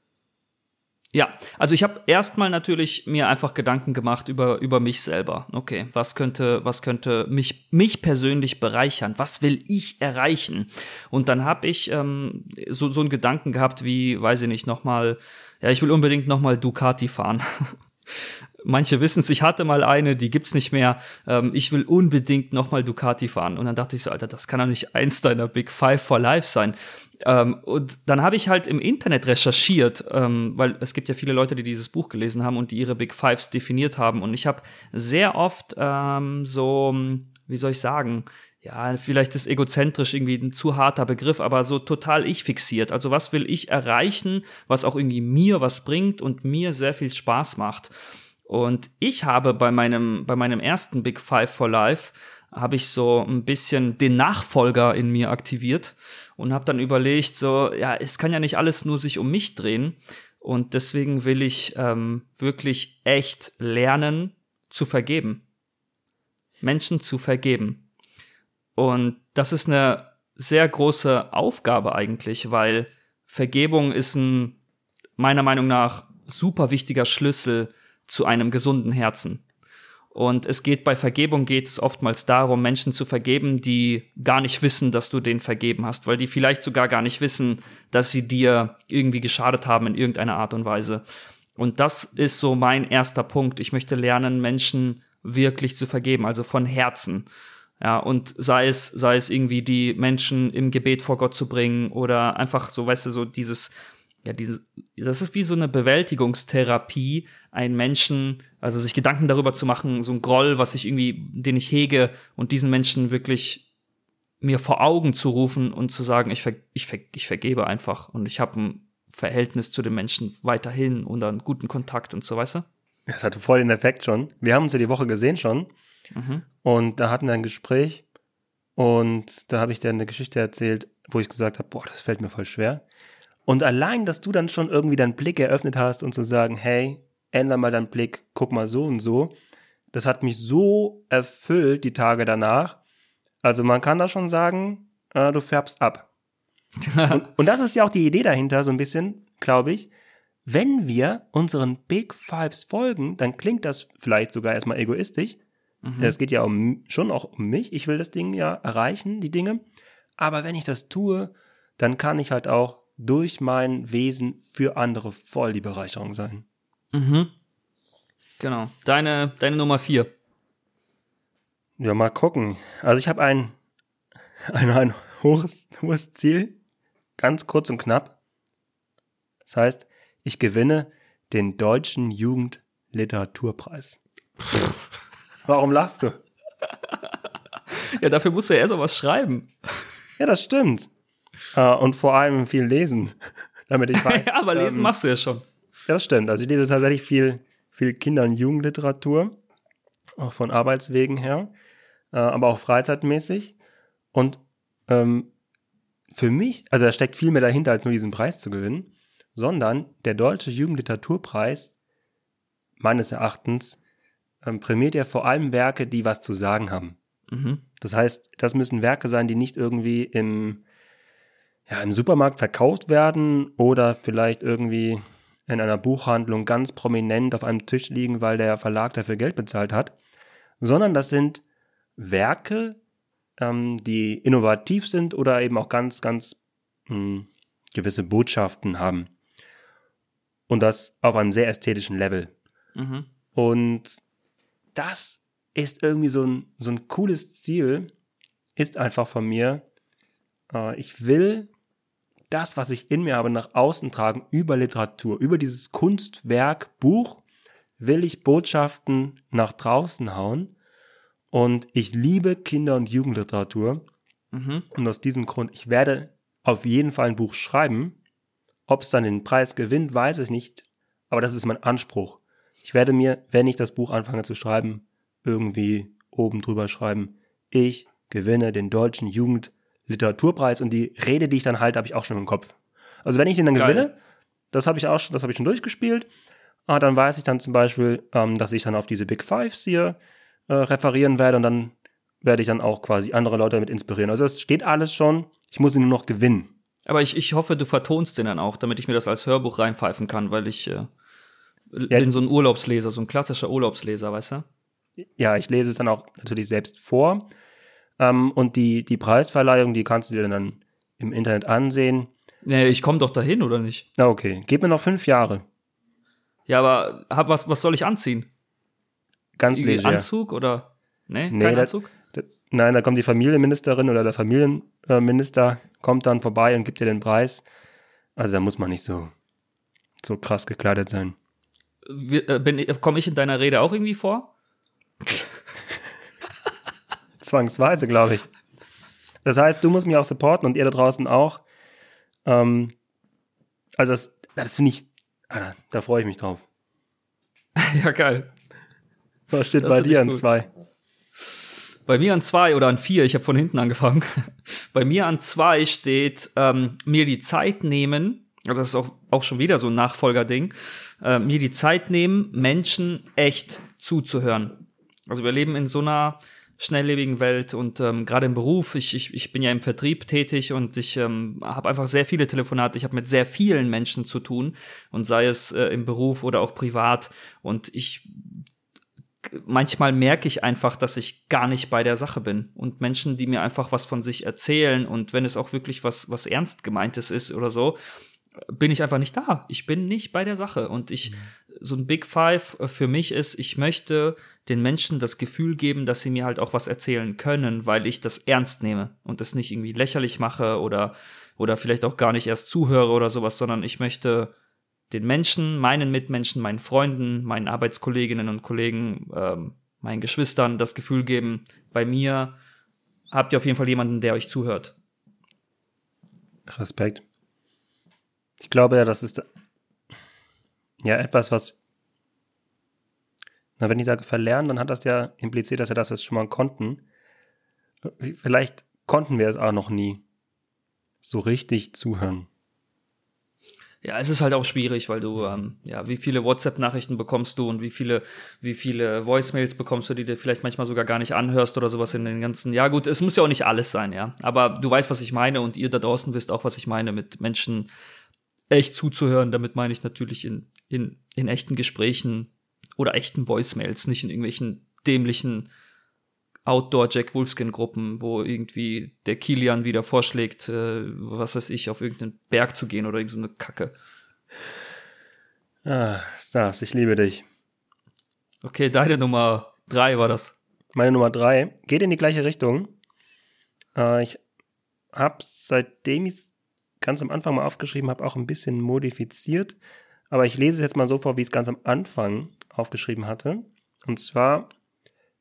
Ja, also ich habe erstmal natürlich mir einfach Gedanken gemacht über über mich selber. Okay, was könnte was könnte mich mich persönlich bereichern? Was will ich erreichen? Und dann habe ich ähm, so so einen Gedanken gehabt wie, weiß ich nicht, noch mal, ja, ich will unbedingt noch mal Ducati fahren. <laughs> Manche wissen es, ich hatte mal eine, die gibt's nicht mehr. Ähm, ich will unbedingt nochmal Ducati fahren. Und dann dachte ich so, Alter, das kann doch nicht eins deiner Big Five for Life sein. Ähm, und dann habe ich halt im Internet recherchiert, ähm, weil es gibt ja viele Leute, die dieses Buch gelesen haben und die ihre Big Fives definiert haben. Und ich habe sehr oft ähm, so, wie soll ich sagen, ja, vielleicht ist egozentrisch irgendwie ein zu harter Begriff, aber so total ich fixiert. Also was will ich erreichen, was auch irgendwie mir was bringt und mir sehr viel Spaß macht. Und ich habe bei meinem, bei meinem ersten Big Five for Life habe ich so ein bisschen den Nachfolger in mir aktiviert und habe dann überlegt, so, ja, es kann ja nicht alles nur sich um mich drehen. Und deswegen will ich ähm, wirklich echt lernen zu vergeben. Menschen zu vergeben. Und das ist eine sehr große Aufgabe eigentlich, weil Vergebung ist ein meiner Meinung nach super wichtiger Schlüssel zu einem gesunden Herzen. Und es geht bei Vergebung geht es oftmals darum, Menschen zu vergeben, die gar nicht wissen, dass du denen vergeben hast, weil die vielleicht sogar gar nicht wissen, dass sie dir irgendwie geschadet haben in irgendeiner Art und Weise. Und das ist so mein erster Punkt. Ich möchte lernen, Menschen wirklich zu vergeben, also von Herzen. Ja, und sei es, sei es irgendwie die Menschen im Gebet vor Gott zu bringen oder einfach so, weißt du, so dieses, ja, dieses, das ist wie so eine Bewältigungstherapie, einen Menschen, also sich Gedanken darüber zu machen, so ein Groll, was ich irgendwie, den ich hege und diesen Menschen wirklich mir vor Augen zu rufen und zu sagen, ich, ver, ich, ver, ich vergebe einfach und ich habe ein Verhältnis zu den Menschen weiterhin und einen guten Kontakt und so, weißt du? Das hatte voll den Effekt schon. Wir haben uns ja die Woche gesehen schon mhm. und da hatten wir ein Gespräch und da habe ich dir eine Geschichte erzählt, wo ich gesagt habe, boah, das fällt mir voll schwer. Und allein, dass du dann schon irgendwie deinen Blick eröffnet hast und zu sagen, hey, änder mal deinen Blick, guck mal so und so, das hat mich so erfüllt die Tage danach. Also man kann da schon sagen, äh, du färbst ab. <laughs> und, und das ist ja auch die Idee dahinter, so ein bisschen, glaube ich. Wenn wir unseren Big Fives folgen, dann klingt das vielleicht sogar erstmal egoistisch. Mhm. Es geht ja um, schon auch um mich. Ich will das Ding ja erreichen, die Dinge. Aber wenn ich das tue, dann kann ich halt auch durch mein Wesen für andere voll die Bereicherung sein. Mhm. Genau. Deine, deine Nummer vier. Ja, mal gucken. Also ich habe ein, <laughs> ein, ein hohes, hohes Ziel, ganz kurz und knapp. Das heißt, ich gewinne den Deutschen Jugendliteraturpreis. Warum lachst du? <laughs> ja, dafür musst du ja erst mal was schreiben. Ja, das stimmt. Uh, und vor allem viel lesen, damit ich <laughs> weiß. ja, aber lesen ähm, machst du ja schon. Ja, das stimmt. Also ich lese tatsächlich viel, viel Kinder- und Jugendliteratur, auch von Arbeitswegen her, uh, aber auch freizeitmäßig. Und ähm, für mich, also da steckt viel mehr dahinter, als nur diesen Preis zu gewinnen, sondern der Deutsche Jugendliteraturpreis, meines Erachtens, ähm, prämiert ja vor allem Werke, die was zu sagen haben. Mhm. Das heißt, das müssen Werke sein, die nicht irgendwie im, ja, im Supermarkt verkauft werden oder vielleicht irgendwie in einer Buchhandlung ganz prominent auf einem Tisch liegen, weil der Verlag dafür Geld bezahlt hat, sondern das sind Werke, ähm, die innovativ sind oder eben auch ganz, ganz mh, gewisse Botschaften haben. Und das auf einem sehr ästhetischen Level. Mhm. Und das ist irgendwie so ein, so ein cooles Ziel, ist einfach von mir. Äh, ich will das, was ich in mir habe, nach außen tragen über Literatur, über dieses Kunstwerk, Buch, will ich Botschaften nach draußen hauen. Und ich liebe Kinder- und Jugendliteratur. Mhm. Und aus diesem Grund, ich werde auf jeden Fall ein Buch schreiben. Ob es dann den Preis gewinnt, weiß ich nicht. Aber das ist mein Anspruch. Ich werde mir, wenn ich das Buch anfange zu schreiben, irgendwie oben drüber schreiben, ich gewinne den deutschen Jugendliteraturpreis und die Rede, die ich dann halte, habe ich auch schon im Kopf. Also wenn ich den dann Geil. gewinne, das habe ich auch schon, das habe ich schon durchgespielt, ah, dann weiß ich dann zum Beispiel, ähm, dass ich dann auf diese Big Fives hier äh, referieren werde und dann werde ich dann auch quasi andere Leute damit inspirieren. Also es steht alles schon, ich muss ihn nur noch gewinnen. Aber ich, ich hoffe, du vertonst den dann auch, damit ich mir das als Hörbuch reinpfeifen kann, weil ich äh, Ja. bin so ein Urlaubsleser, so ein klassischer Urlaubsleser, weißt du? Ja, ich lese es dann auch natürlich selbst vor. Ähm, und die, die Preisverleihung, die kannst du dir dann im Internet ansehen. Nee, ich komme doch dahin, oder nicht? Na okay, gib mir noch fünf Jahre. Ja, aber hab, was, was soll ich anziehen? Ganz leger. Anzug oder? Nee, Nee, kein das- Anzug? D- Nein, da kommt die Familienministerin oder der Familienminister kommt dann vorbei und gibt dir den Preis. Also da muss man nicht so, so krass gekleidet sein. Äh, Komme ich in deiner Rede auch irgendwie vor? <laughs> Zwangsweise, glaube ich. Das heißt, du musst mich auch supporten und ihr da draußen auch. Ähm, also das, das finde ich, Alter, da freue ich mich drauf. <laughs> ja, geil. Was steht Das bei dir an zwei? Bei mir an zwei oder an vier, ich habe von hinten angefangen. <laughs> Bei mir an zwei steht ähm, mir die Zeit nehmen, also das ist auch, auch schon wieder so ein Nachfolgerding, äh, mir die Zeit nehmen, Menschen echt zuzuhören. Also wir leben in so einer schnelllebigen Welt und ähm, gerade im Beruf, ich, ich, ich bin ja im Vertrieb tätig und ich ähm, habe einfach sehr viele Telefonate, ich habe mit sehr vielen Menschen zu tun und sei es äh, im Beruf oder auch privat und ich manchmal merke ich einfach, dass ich gar nicht bei der Sache bin. Und Menschen, die mir einfach was von sich erzählen und wenn es auch wirklich was, was ernst gemeintes ist oder so, bin ich einfach nicht da. Ich bin nicht bei der Sache. Und ich, so ein Big Five äh, für mich ist, ich möchte den Menschen das Gefühl geben, dass sie mir halt auch was erzählen können, weil ich das ernst nehme und das nicht irgendwie lächerlich mache oder, oder vielleicht auch gar nicht erst zuhöre oder sowas, sondern ich möchte den Menschen, meinen Mitmenschen, meinen Freunden, meinen Arbeitskolleginnen und Kollegen, ähm, meinen Geschwistern das Gefühl geben, bei mir habt ihr auf jeden Fall jemanden, der euch zuhört. Respekt. Ich glaube ja, das ist ja etwas, was, na, wenn ich sage verlernen, dann hat das ja impliziert, dass wir das schon mal konnten. Vielleicht konnten wir es auch noch nie so richtig zuhören. Ja, es ist halt auch schwierig, weil du, ähm, ja, wie viele WhatsApp-Nachrichten bekommst du und wie viele, wie viele Voicemails bekommst du, die du vielleicht manchmal sogar gar nicht anhörst oder sowas in den ganzen. Ja, gut, es muss ja auch nicht alles sein, ja. Aber du weißt, was ich meine und ihr da draußen wisst auch, was ich meine, mit Menschen echt zuzuhören. Damit meine ich natürlich in, in, in echten Gesprächen oder echten Voicemails, nicht in irgendwelchen dämlichen Outdoor-Jack Wolfskin-Gruppen, wo irgendwie der Kilian wieder vorschlägt, äh, was weiß ich, auf irgendeinen Berg zu gehen oder irgendeine so Kacke. Ah, Stars, ich liebe dich. Okay, deine Nummer drei war das. Meine Nummer drei geht in die gleiche Richtung. Äh, ich habe seitdem ich ganz am Anfang mal aufgeschrieben habe, auch ein bisschen modifiziert. Aber ich lese es jetzt mal so vor, wie ich es ganz am Anfang aufgeschrieben hatte. Und zwar,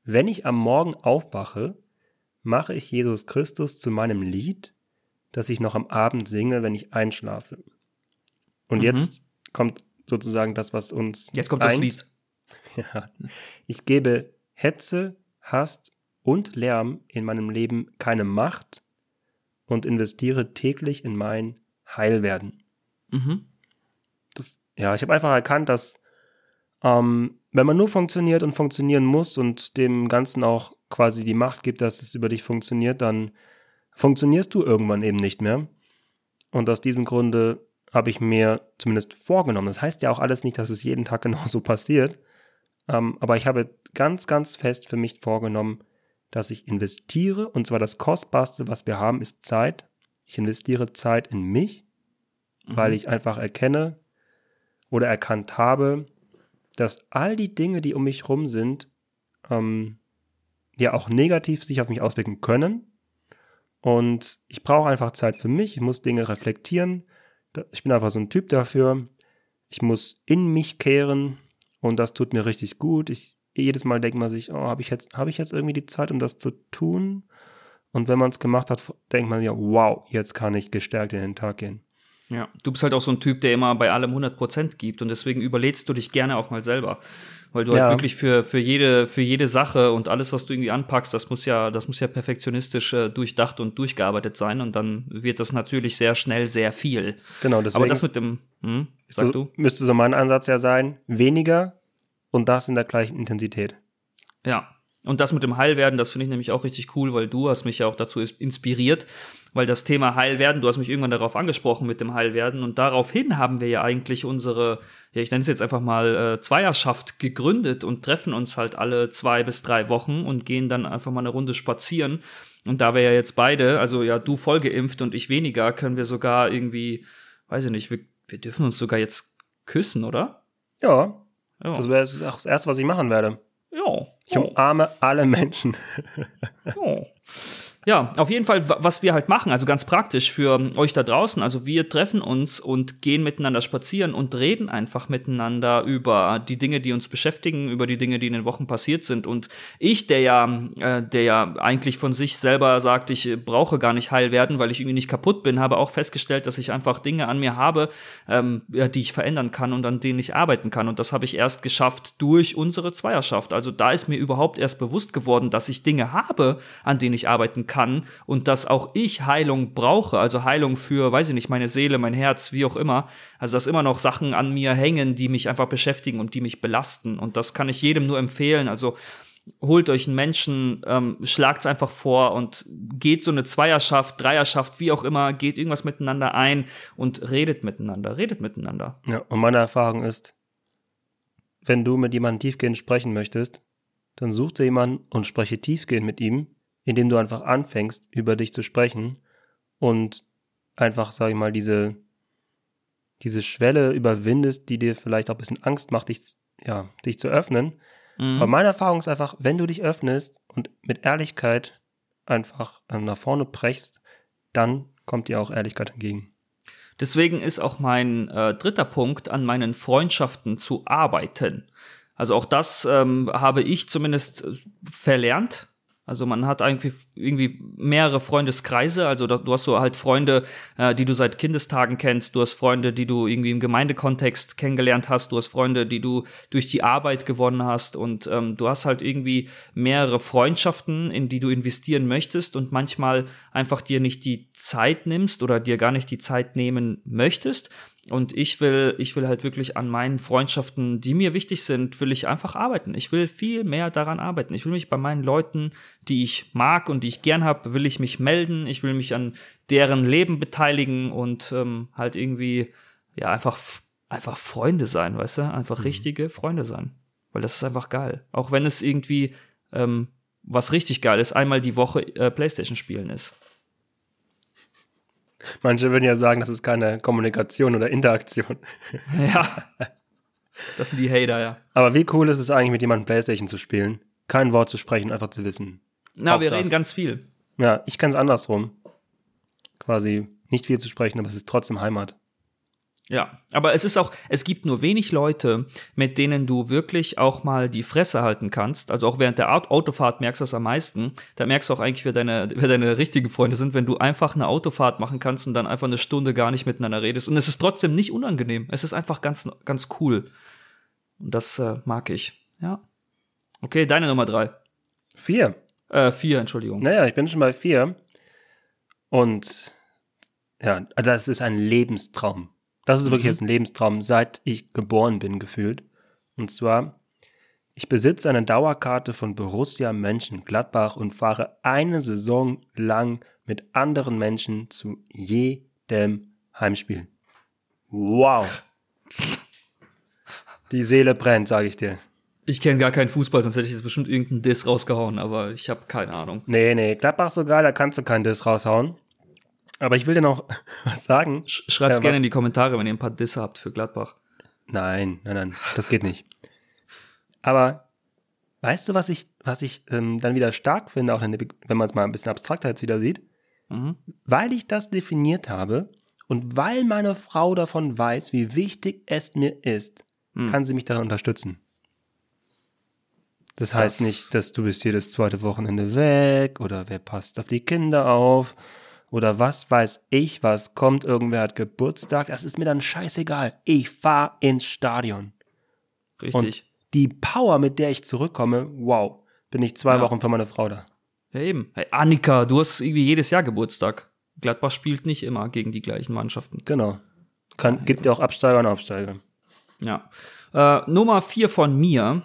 wenn ich am Morgen aufwache, mache ich Jesus Christus zu meinem Lied, das ich noch am Abend singe, wenn ich einschlafe. Und Mhm. jetzt kommt sozusagen das, was uns. Jetzt kommt das eint. Lied. <laughs> Ja. Ich gebe Hetze, Hass und Lärm in meinem Leben keine Macht und investiere täglich in mein Heilwerden. Mhm. Das, ja, ich habe einfach erkannt, dass ähm, wenn man nur funktioniert und funktionieren muss und dem Ganzen auch quasi die Macht gibt, dass es über dich funktioniert, dann funktionierst du irgendwann eben nicht mehr. Und aus diesem Grunde habe ich mir zumindest vorgenommen. Das heißt ja auch alles nicht, dass es jeden Tag <laughs> genauso passiert. Ähm, aber ich habe ganz, ganz fest für mich vorgenommen, dass ich investiere. Und zwar das Kostbarste, was wir haben, ist Zeit. Ich investiere Zeit in mich, weil ich einfach erkenne oder erkannt habe, dass all die Dinge, die um mich rum sind, ähm, ja auch negativ sich auf mich auswirken können. Und ich brauche einfach Zeit für mich. Ich muss Dinge reflektieren. Ich bin einfach so ein Typ dafür. Ich muss in mich kehren und das tut mir richtig gut. Ich jedes Mal denkt man sich, oh, habe ich jetzt habe ich jetzt irgendwie die Zeit, um das zu tun? Und wenn man es gemacht hat, denkt man ja, wow, jetzt kann ich gestärkt in den Tag gehen. Ja, du bist halt auch so ein Typ, der immer bei allem 100% gibt und deswegen überlädst du dich gerne auch mal selber, weil du Ja. halt wirklich für für jede für jede Sache und alles, was du irgendwie anpackst, das muss ja das muss ja perfektionistisch äh, durchdacht und durchgearbeitet sein und dann wird das natürlich sehr schnell sehr viel. Genau, deswegen Aber das mit dem, hm, sag so, du? müsste so mein Ansatz ja sein, weniger und das in der gleichen Intensität. Ja. Und das mit dem Heilwerden, das finde ich nämlich auch richtig cool, weil du hast mich ja auch dazu inspiriert, weil das Thema Heilwerden, du hast mich irgendwann darauf angesprochen mit dem Heilwerden und daraufhin haben wir ja eigentlich unsere, ja, ich nenne es jetzt einfach mal äh, Zweierschaft gegründet und treffen uns halt alle zwei bis drei Wochen und gehen dann einfach mal eine Runde spazieren. Und da wir ja jetzt beide, also ja, du voll geimpft und ich weniger, können wir sogar irgendwie, weiß ich nicht, wir, wir dürfen uns sogar jetzt küssen, oder? Ja, Ja. das wäre auch das Erste, was ich machen werde. ja. Ich umarme alle Menschen. Oh. <laughs> Ja, auf jeden Fall, wa- was wir halt machen, also ganz praktisch für euch da draußen. Also wir treffen uns und gehen miteinander spazieren und reden einfach miteinander über die Dinge, die uns beschäftigen, über die Dinge, die in den Wochen passiert sind. Und ich, der ja, äh, der ja eigentlich von sich selber sagt, ich brauche gar nicht heil werden, weil ich irgendwie nicht kaputt bin, habe auch festgestellt, dass ich einfach Dinge an mir habe, ähm, ja, die ich verändern kann und an denen ich arbeiten kann. Und das habe ich erst geschafft durch unsere Zweierschaft. Also da ist mir überhaupt erst bewusst geworden, dass ich Dinge habe, an denen ich arbeiten kann und dass auch ich Heilung brauche. Also Heilung für, weiß ich nicht, meine Seele, mein Herz, wie auch immer. Also dass immer noch Sachen an mir hängen, die mich einfach beschäftigen und die mich belasten. Und das kann ich jedem nur empfehlen. Also holt euch einen Menschen, ähm, schlagt's einfach vor und geht so eine Zweierschaft, Dreierschaft, wie auch immer, geht irgendwas miteinander ein und redet miteinander, redet miteinander. Ja, und meine Erfahrung ist, wenn du mit jemandem tiefgehend sprechen möchtest, dann such dir jemanden und spreche tiefgehend mit ihm, indem du einfach anfängst, über dich zu sprechen und einfach, sag ich mal, diese, diese Schwelle überwindest, die dir vielleicht auch ein bisschen Angst macht, dich, ja, dich zu öffnen. Aber meine Erfahrung ist einfach, wenn du dich öffnest und mit Ehrlichkeit einfach ähm, nach vorne brechst, dann kommt dir auch Ehrlichkeit entgegen. Deswegen ist auch mein äh, dritter Punkt, an meinen Freundschaften zu arbeiten. Also auch das ähm, habe ich zumindest äh, verlernt. Also man hat irgendwie, irgendwie mehrere Freundeskreise. Also du hast so halt Freunde, äh, die du seit Kindestagen kennst. Du hast Freunde, die du irgendwie im Gemeindekontext kennengelernt hast. Du hast Freunde, die du durch die Arbeit gewonnen hast. Und ähm, du hast halt irgendwie mehrere Freundschaften, in die du investieren möchtest und manchmal einfach dir nicht die Zeit nimmst oder dir gar nicht die Zeit nehmen möchtest. Und ich will, ich will halt wirklich an meinen Freundschaften, die mir wichtig sind, will ich einfach arbeiten. Ich will viel mehr daran arbeiten. Ich will mich bei meinen Leuten, die ich mag und die ich gern habe, will ich mich melden. Ich will mich an deren Leben beteiligen und ähm, halt irgendwie, ja, einfach, einfach Freunde sein, weißt du? Einfach richtige Freunde sein. Weil das ist einfach geil. Auch wenn es irgendwie, ähm, was richtig geil ist, einmal die Woche äh, Playstation spielen ist. Manche würden ja sagen, das ist keine Kommunikation oder Interaktion. <laughs> Ja. Das sind die Hater, ja. Aber wie cool ist es eigentlich, mit jemandem Playstation zu spielen? Kein Wort zu sprechen, einfach zu wissen. Na, Auch wir das. reden ganz viel. Ja, ich kenne es andersrum. Quasi nicht viel zu sprechen, aber es ist trotzdem Heimat. Ja, aber es ist auch, es gibt nur wenig Leute, mit denen du wirklich auch mal die Fresse halten kannst. Also auch während der Autofahrt merkst du das am meisten. Da merkst du auch eigentlich, wer deine, wer deine richtigen Freunde sind, wenn du einfach eine Autofahrt machen kannst und dann einfach eine Stunde gar nicht miteinander redest. Und es ist trotzdem nicht unangenehm. Es ist einfach ganz, ganz cool. Und das äh, mag ich. Ja. Okay, deine Nummer drei. Vier. Äh, vier, Entschuldigung. Naja, ich bin schon bei vier. Und ja, also das ist ein Lebenstraum. Das ist wirklich Mhm. jetzt ein Lebenstraum, seit ich geboren bin, gefühlt. Und zwar, ich besitze eine Dauerkarte von Borussia Mönchengladbach und fahre eine Saison lang mit anderen Menschen zu jedem Heimspiel. Wow. Die Seele brennt, sage ich dir. Ich kenne gar keinen Fußball, sonst hätte ich jetzt bestimmt irgendeinen Diss rausgehauen, aber ich habe keine Ahnung. Nee, nee, Gladbach sogar, da kannst du keinen Diss raushauen. Aber ich will dir noch <laughs> was sagen. Sch Schreibt's Ja, gerne in die Kommentare, wenn ihr ein paar Disse habt für Gladbach. Nein, nein, nein, das geht nicht. Aber weißt du, was ich, was ich ähm, dann wieder stark finde, auch wenn man es mal ein bisschen abstrakter jetzt wieder sieht? Mhm. Weil ich das definiert habe und weil meine Frau davon weiß, wie wichtig es mir ist, Hm. kann sie mich darin unterstützen. Das heißt Das- nicht, dass du bist jedes zweite Wochenende weg oder wer passt auf die Kinder auf oder was weiß ich, was kommt, irgendwer hat Geburtstag, das ist mir dann scheißegal. Ich fahr ins Stadion. Richtig. Und die Power, mit der ich zurückkomme, wow, bin ich zwei Ja. Wochen für meine Frau da. ja, eben. Hey, Annika, du hast irgendwie jedes Jahr Geburtstag. Gladbach spielt nicht immer gegen die gleichen Mannschaften. Genau. Kann, gibt ja auch Absteiger und Aufsteiger. Ja. Äh, Nummer vier von mir.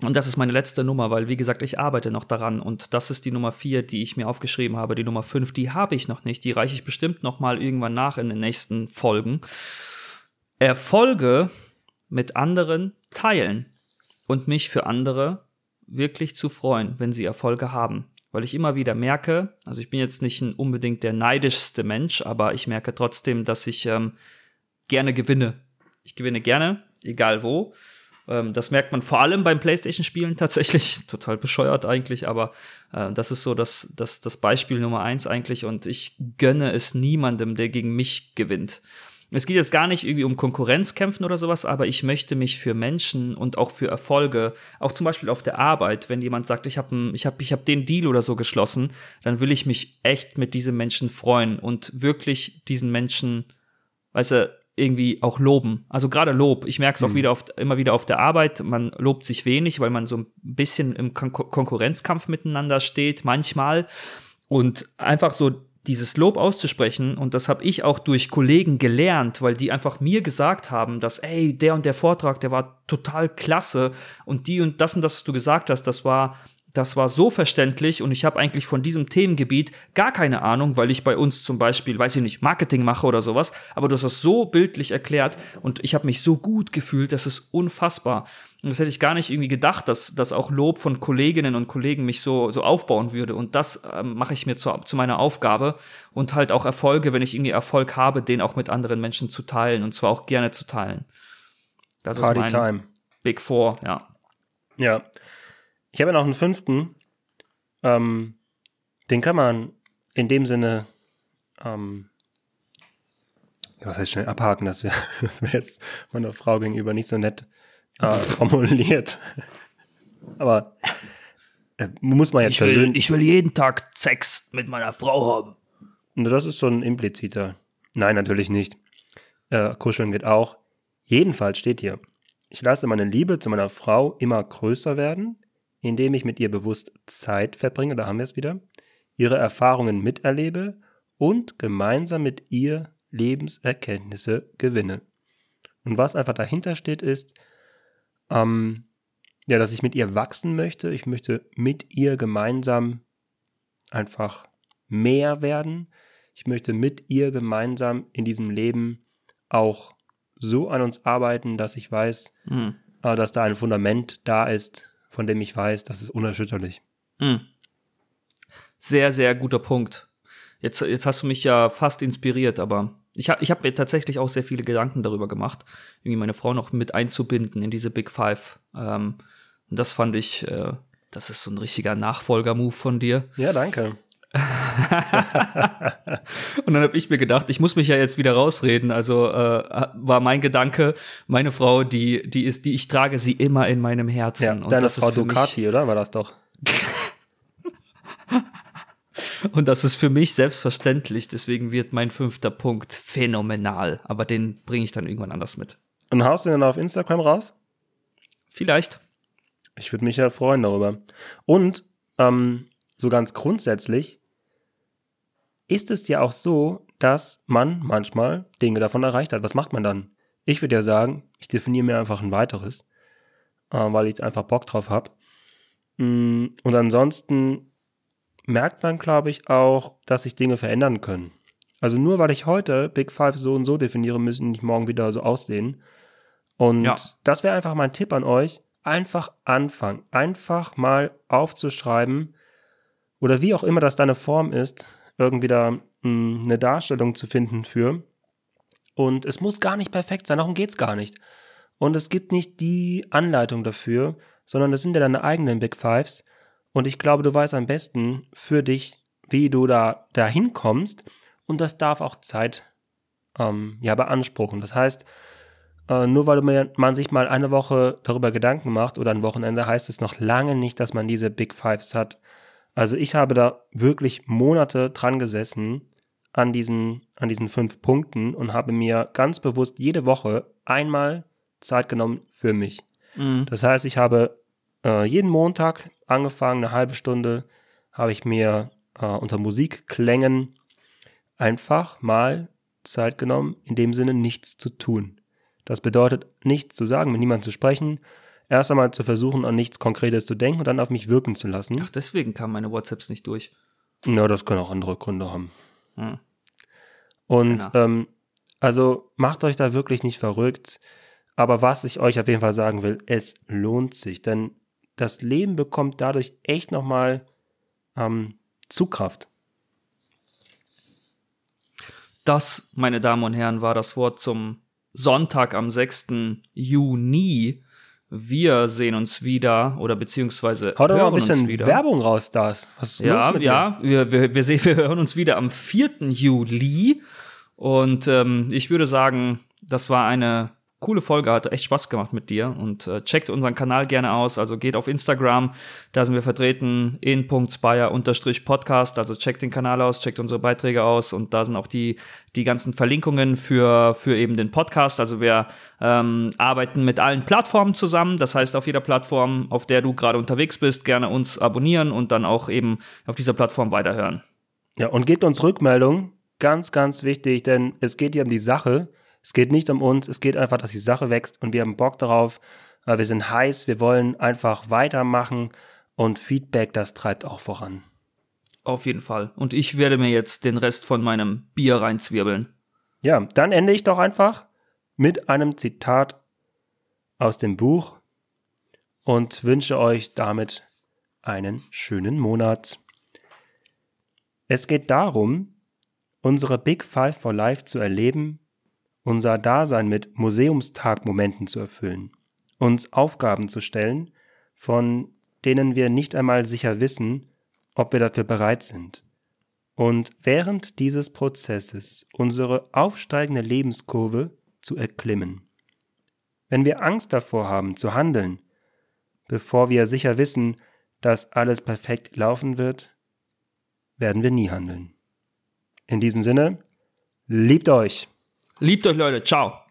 Und das ist meine letzte Nummer, weil, wie gesagt, ich arbeite noch daran. Und das ist die Nummer vier, die ich mir aufgeschrieben habe. Die Nummer fünf, die habe ich noch nicht. Die reiche ich bestimmt noch mal irgendwann nach in den nächsten Folgen. Erfolge mit anderen teilen und mich für andere wirklich zu freuen, wenn sie Erfolge haben. Weil ich immer wieder merke, also ich bin jetzt nicht unbedingt der neidischste Mensch, aber ich merke trotzdem, dass ich ähm, gerne gewinne. Ich gewinne gerne, egal wo. Ähm, das merkt man vor allem beim PlayStation-Spielen tatsächlich. <laughs> Total bescheuert eigentlich, aber äh, das ist so das, das, das Beispiel Nummer eins eigentlich und ich gönne es niemandem, der gegen mich gewinnt. Es geht jetzt gar nicht irgendwie um Konkurrenzkämpfen oder sowas, aber ich möchte mich für Menschen und auch für Erfolge, auch zum Beispiel auf der Arbeit, wenn jemand sagt, ich habe ich hab, ich hab den Deal oder so geschlossen, dann will ich mich echt mit diesem Menschen freuen und wirklich diesen Menschen, weißt du, irgendwie auch loben. Also gerade Lob. Ich merke es auch wieder auf, immer wieder auf der Arbeit. Man lobt sich wenig, weil man so ein bisschen im Kon Konkurrenzkampf miteinander steht, manchmal. Und einfach so dieses Lob auszusprechen, und das habe ich auch durch Kollegen gelernt, weil die einfach mir gesagt haben, dass, ey, der und der Vortrag, der war total klasse und die und das und das, was du gesagt hast, das war das war so verständlich und ich habe eigentlich von diesem Themengebiet gar keine Ahnung, weil ich bei uns zum Beispiel, weiß ich nicht, Marketing mache oder sowas, aber du hast das so bildlich erklärt und ich habe mich so gut gefühlt, das ist unfassbar. Und das hätte ich gar nicht irgendwie gedacht, dass, dass auch Lob von Kolleginnen und Kollegen mich so, so aufbauen würde. Und das ähm, mache ich mir zu, zu meiner Aufgabe und halt auch Erfolge, wenn ich irgendwie Erfolg habe, den auch mit anderen Menschen zu teilen und zwar auch gerne zu teilen. Das Party ist mein Time. Big Four, ja. Ja. Ich habe ja noch einen fünften. Ähm, den kann man in dem Sinne, ähm, was heißt schnell abhaken, das wäre <laughs> das wär jetzt meiner Frau gegenüber nicht so nett äh, formuliert. Aber äh, muss man jetzt persönlich. ich will jeden Tag Sex mit meiner Frau haben. Das ist so ein impliziter. Nein, natürlich nicht. Äh, kuscheln geht auch. Jedenfalls steht hier, ich lasse meine Liebe zu meiner Frau immer größer werden, indem ich mit ihr bewusst Zeit verbringe, da haben wir es wieder, ihre Erfahrungen miterlebe und gemeinsam mit ihr Lebenserkenntnisse gewinne. Und was einfach dahinter steht, ist, ähm, ja, dass ich mit ihr wachsen möchte. Ich möchte mit ihr gemeinsam einfach mehr werden. Ich möchte mit ihr gemeinsam in diesem Leben auch so an uns arbeiten, dass ich weiß, Hm. äh, dass da ein Fundament da ist, von dem ich weiß, das ist unerschütterlich. Hm. Sehr, sehr guter Punkt. Jetzt, jetzt hast du mich ja fast inspiriert, aber ich habe ich hab mir tatsächlich auch sehr viele Gedanken darüber gemacht, irgendwie meine Frau noch mit einzubinden in diese Big Five. Ähm, und das fand ich, äh, das ist so ein richtiger Nachfolger-Move von dir. Ja, danke. <laughs> und dann habe ich mir gedacht, ich muss mich ja jetzt wieder rausreden. Also äh, war mein Gedanke, meine Frau, die die ist, die ich trage sie immer in meinem Herzen. Ja, und deine das Frau Ducati, oder? War das doch? <laughs> Und das ist für mich selbstverständlich. Deswegen wird mein fünfter Punkt phänomenal. Aber den bringe ich dann irgendwann anders mit. Und haust du den dann auf Instagram raus? Vielleicht. Ich würde mich ja freuen darüber. Und ähm, so ganz grundsätzlich ist es ja auch so, dass man manchmal Dinge davon erreicht hat. Was macht man dann? Ich würde ja sagen, ich definiere mir einfach ein weiteres, äh, weil ich einfach Bock drauf habe. Und ansonsten merkt man, glaube ich, auch, dass sich Dinge verändern können. Also nur weil ich heute Big Five so und so definiere, müssen nicht morgen wieder so aussehen. Und Ja. das wäre einfach mein Tipp an euch. Einfach anfangen. Einfach mal aufzuschreiben oder wie auch immer das deine Form ist, irgendwie da mh, eine Darstellung zu finden für. Und es muss gar nicht perfekt sein, darum geht's gar nicht. Und es gibt nicht die Anleitung dafür, sondern das sind ja deine eigenen Big Fives. Und ich glaube, du weißt am besten für dich, wie du da dahin kommst. Und das darf auch Zeit ähm, ja beanspruchen. Das heißt, äh, nur weil man sich mal eine Woche darüber Gedanken macht oder ein Wochenende, heißt es noch lange nicht, dass man diese Big Fives hat. Also ich habe da wirklich Monate dran gesessen an diesen, an diesen fünf Punkten und habe mir ganz bewusst jede Woche einmal Zeit genommen für mich. Mhm. Das heißt, ich habe äh, jeden Montag angefangen, eine halbe Stunde, habe ich mir äh, unter Musikklängen einfach mal Zeit genommen, in dem Sinne nichts zu tun. Das bedeutet, nichts zu sagen, mit niemandem zu sprechen, erst einmal zu versuchen, an nichts Konkretes zu denken und dann auf mich wirken zu lassen. Ach, deswegen kamen meine WhatsApps nicht durch. Ja, das können auch andere Gründe haben. Hm. Und Genau. ähm, also macht euch da wirklich nicht verrückt. Aber was ich euch auf jeden Fall sagen will, es lohnt sich, denn das Leben bekommt dadurch echt nochmal ähm, Zugkraft. Das, meine Damen und Herren, war das Wort zum Sonntag am 6. Juni. Wir sehen uns wieder oder beziehungsweise Hau doch mal hören ein bisschen uns wieder. Werbung raus, das. Was ist los Ja, mit ja, wir, wir, wir, sehen, <laughs> wir hören uns wieder am 4. Juli. Und ähm, ich würde sagen, das war eine coole Folge, hat echt Spaß gemacht mit dir. Und äh, checkt unseren Kanal gerne aus. Also geht auf Instagram, da sind wir vertreten in .spire-podcast. Also checkt den Kanal aus, checkt unsere Beiträge aus und da sind auch die, die ganzen Verlinkungen für, für eben den Podcast. Also wir ähm, arbeiten mit allen Plattformen zusammen. Das heißt, auf jeder Plattform, auf der du gerade unterwegs bist, gerne uns abonnieren und dann auch eben auf dieser Plattform weiterhören. Ja, und gebt uns Rückmeldung. Ganz, ganz wichtig, denn es geht hier um die Sache. Es geht nicht um uns. Es geht einfach, dass die Sache wächst und wir haben Bock darauf. Äh, Wir sind heiß. Wir wollen einfach weitermachen und Feedback, das treibt auch voran. Auf jeden Fall. Und ich werde mir jetzt den Rest von meinem Bier reinzwirbeln. Ja, dann ende ich doch einfach mit einem Zitat aus dem Buch und wünsche euch damit einen schönen Monat. Es geht darum, unsere Big Five for Life zu erleben, unser Dasein mit Museumstagmomenten zu erfüllen, uns Aufgaben zu stellen, von denen wir nicht einmal sicher wissen, ob wir dafür bereit sind und während dieses Prozesses unsere aufsteigende Lebenskurve zu erklimmen. Wenn wir Angst davor haben zu handeln, bevor wir sicher wissen, dass alles perfekt laufen wird, werden wir nie handeln. In diesem Sinne, liebt euch! Liebt euch, Leute. Ciao.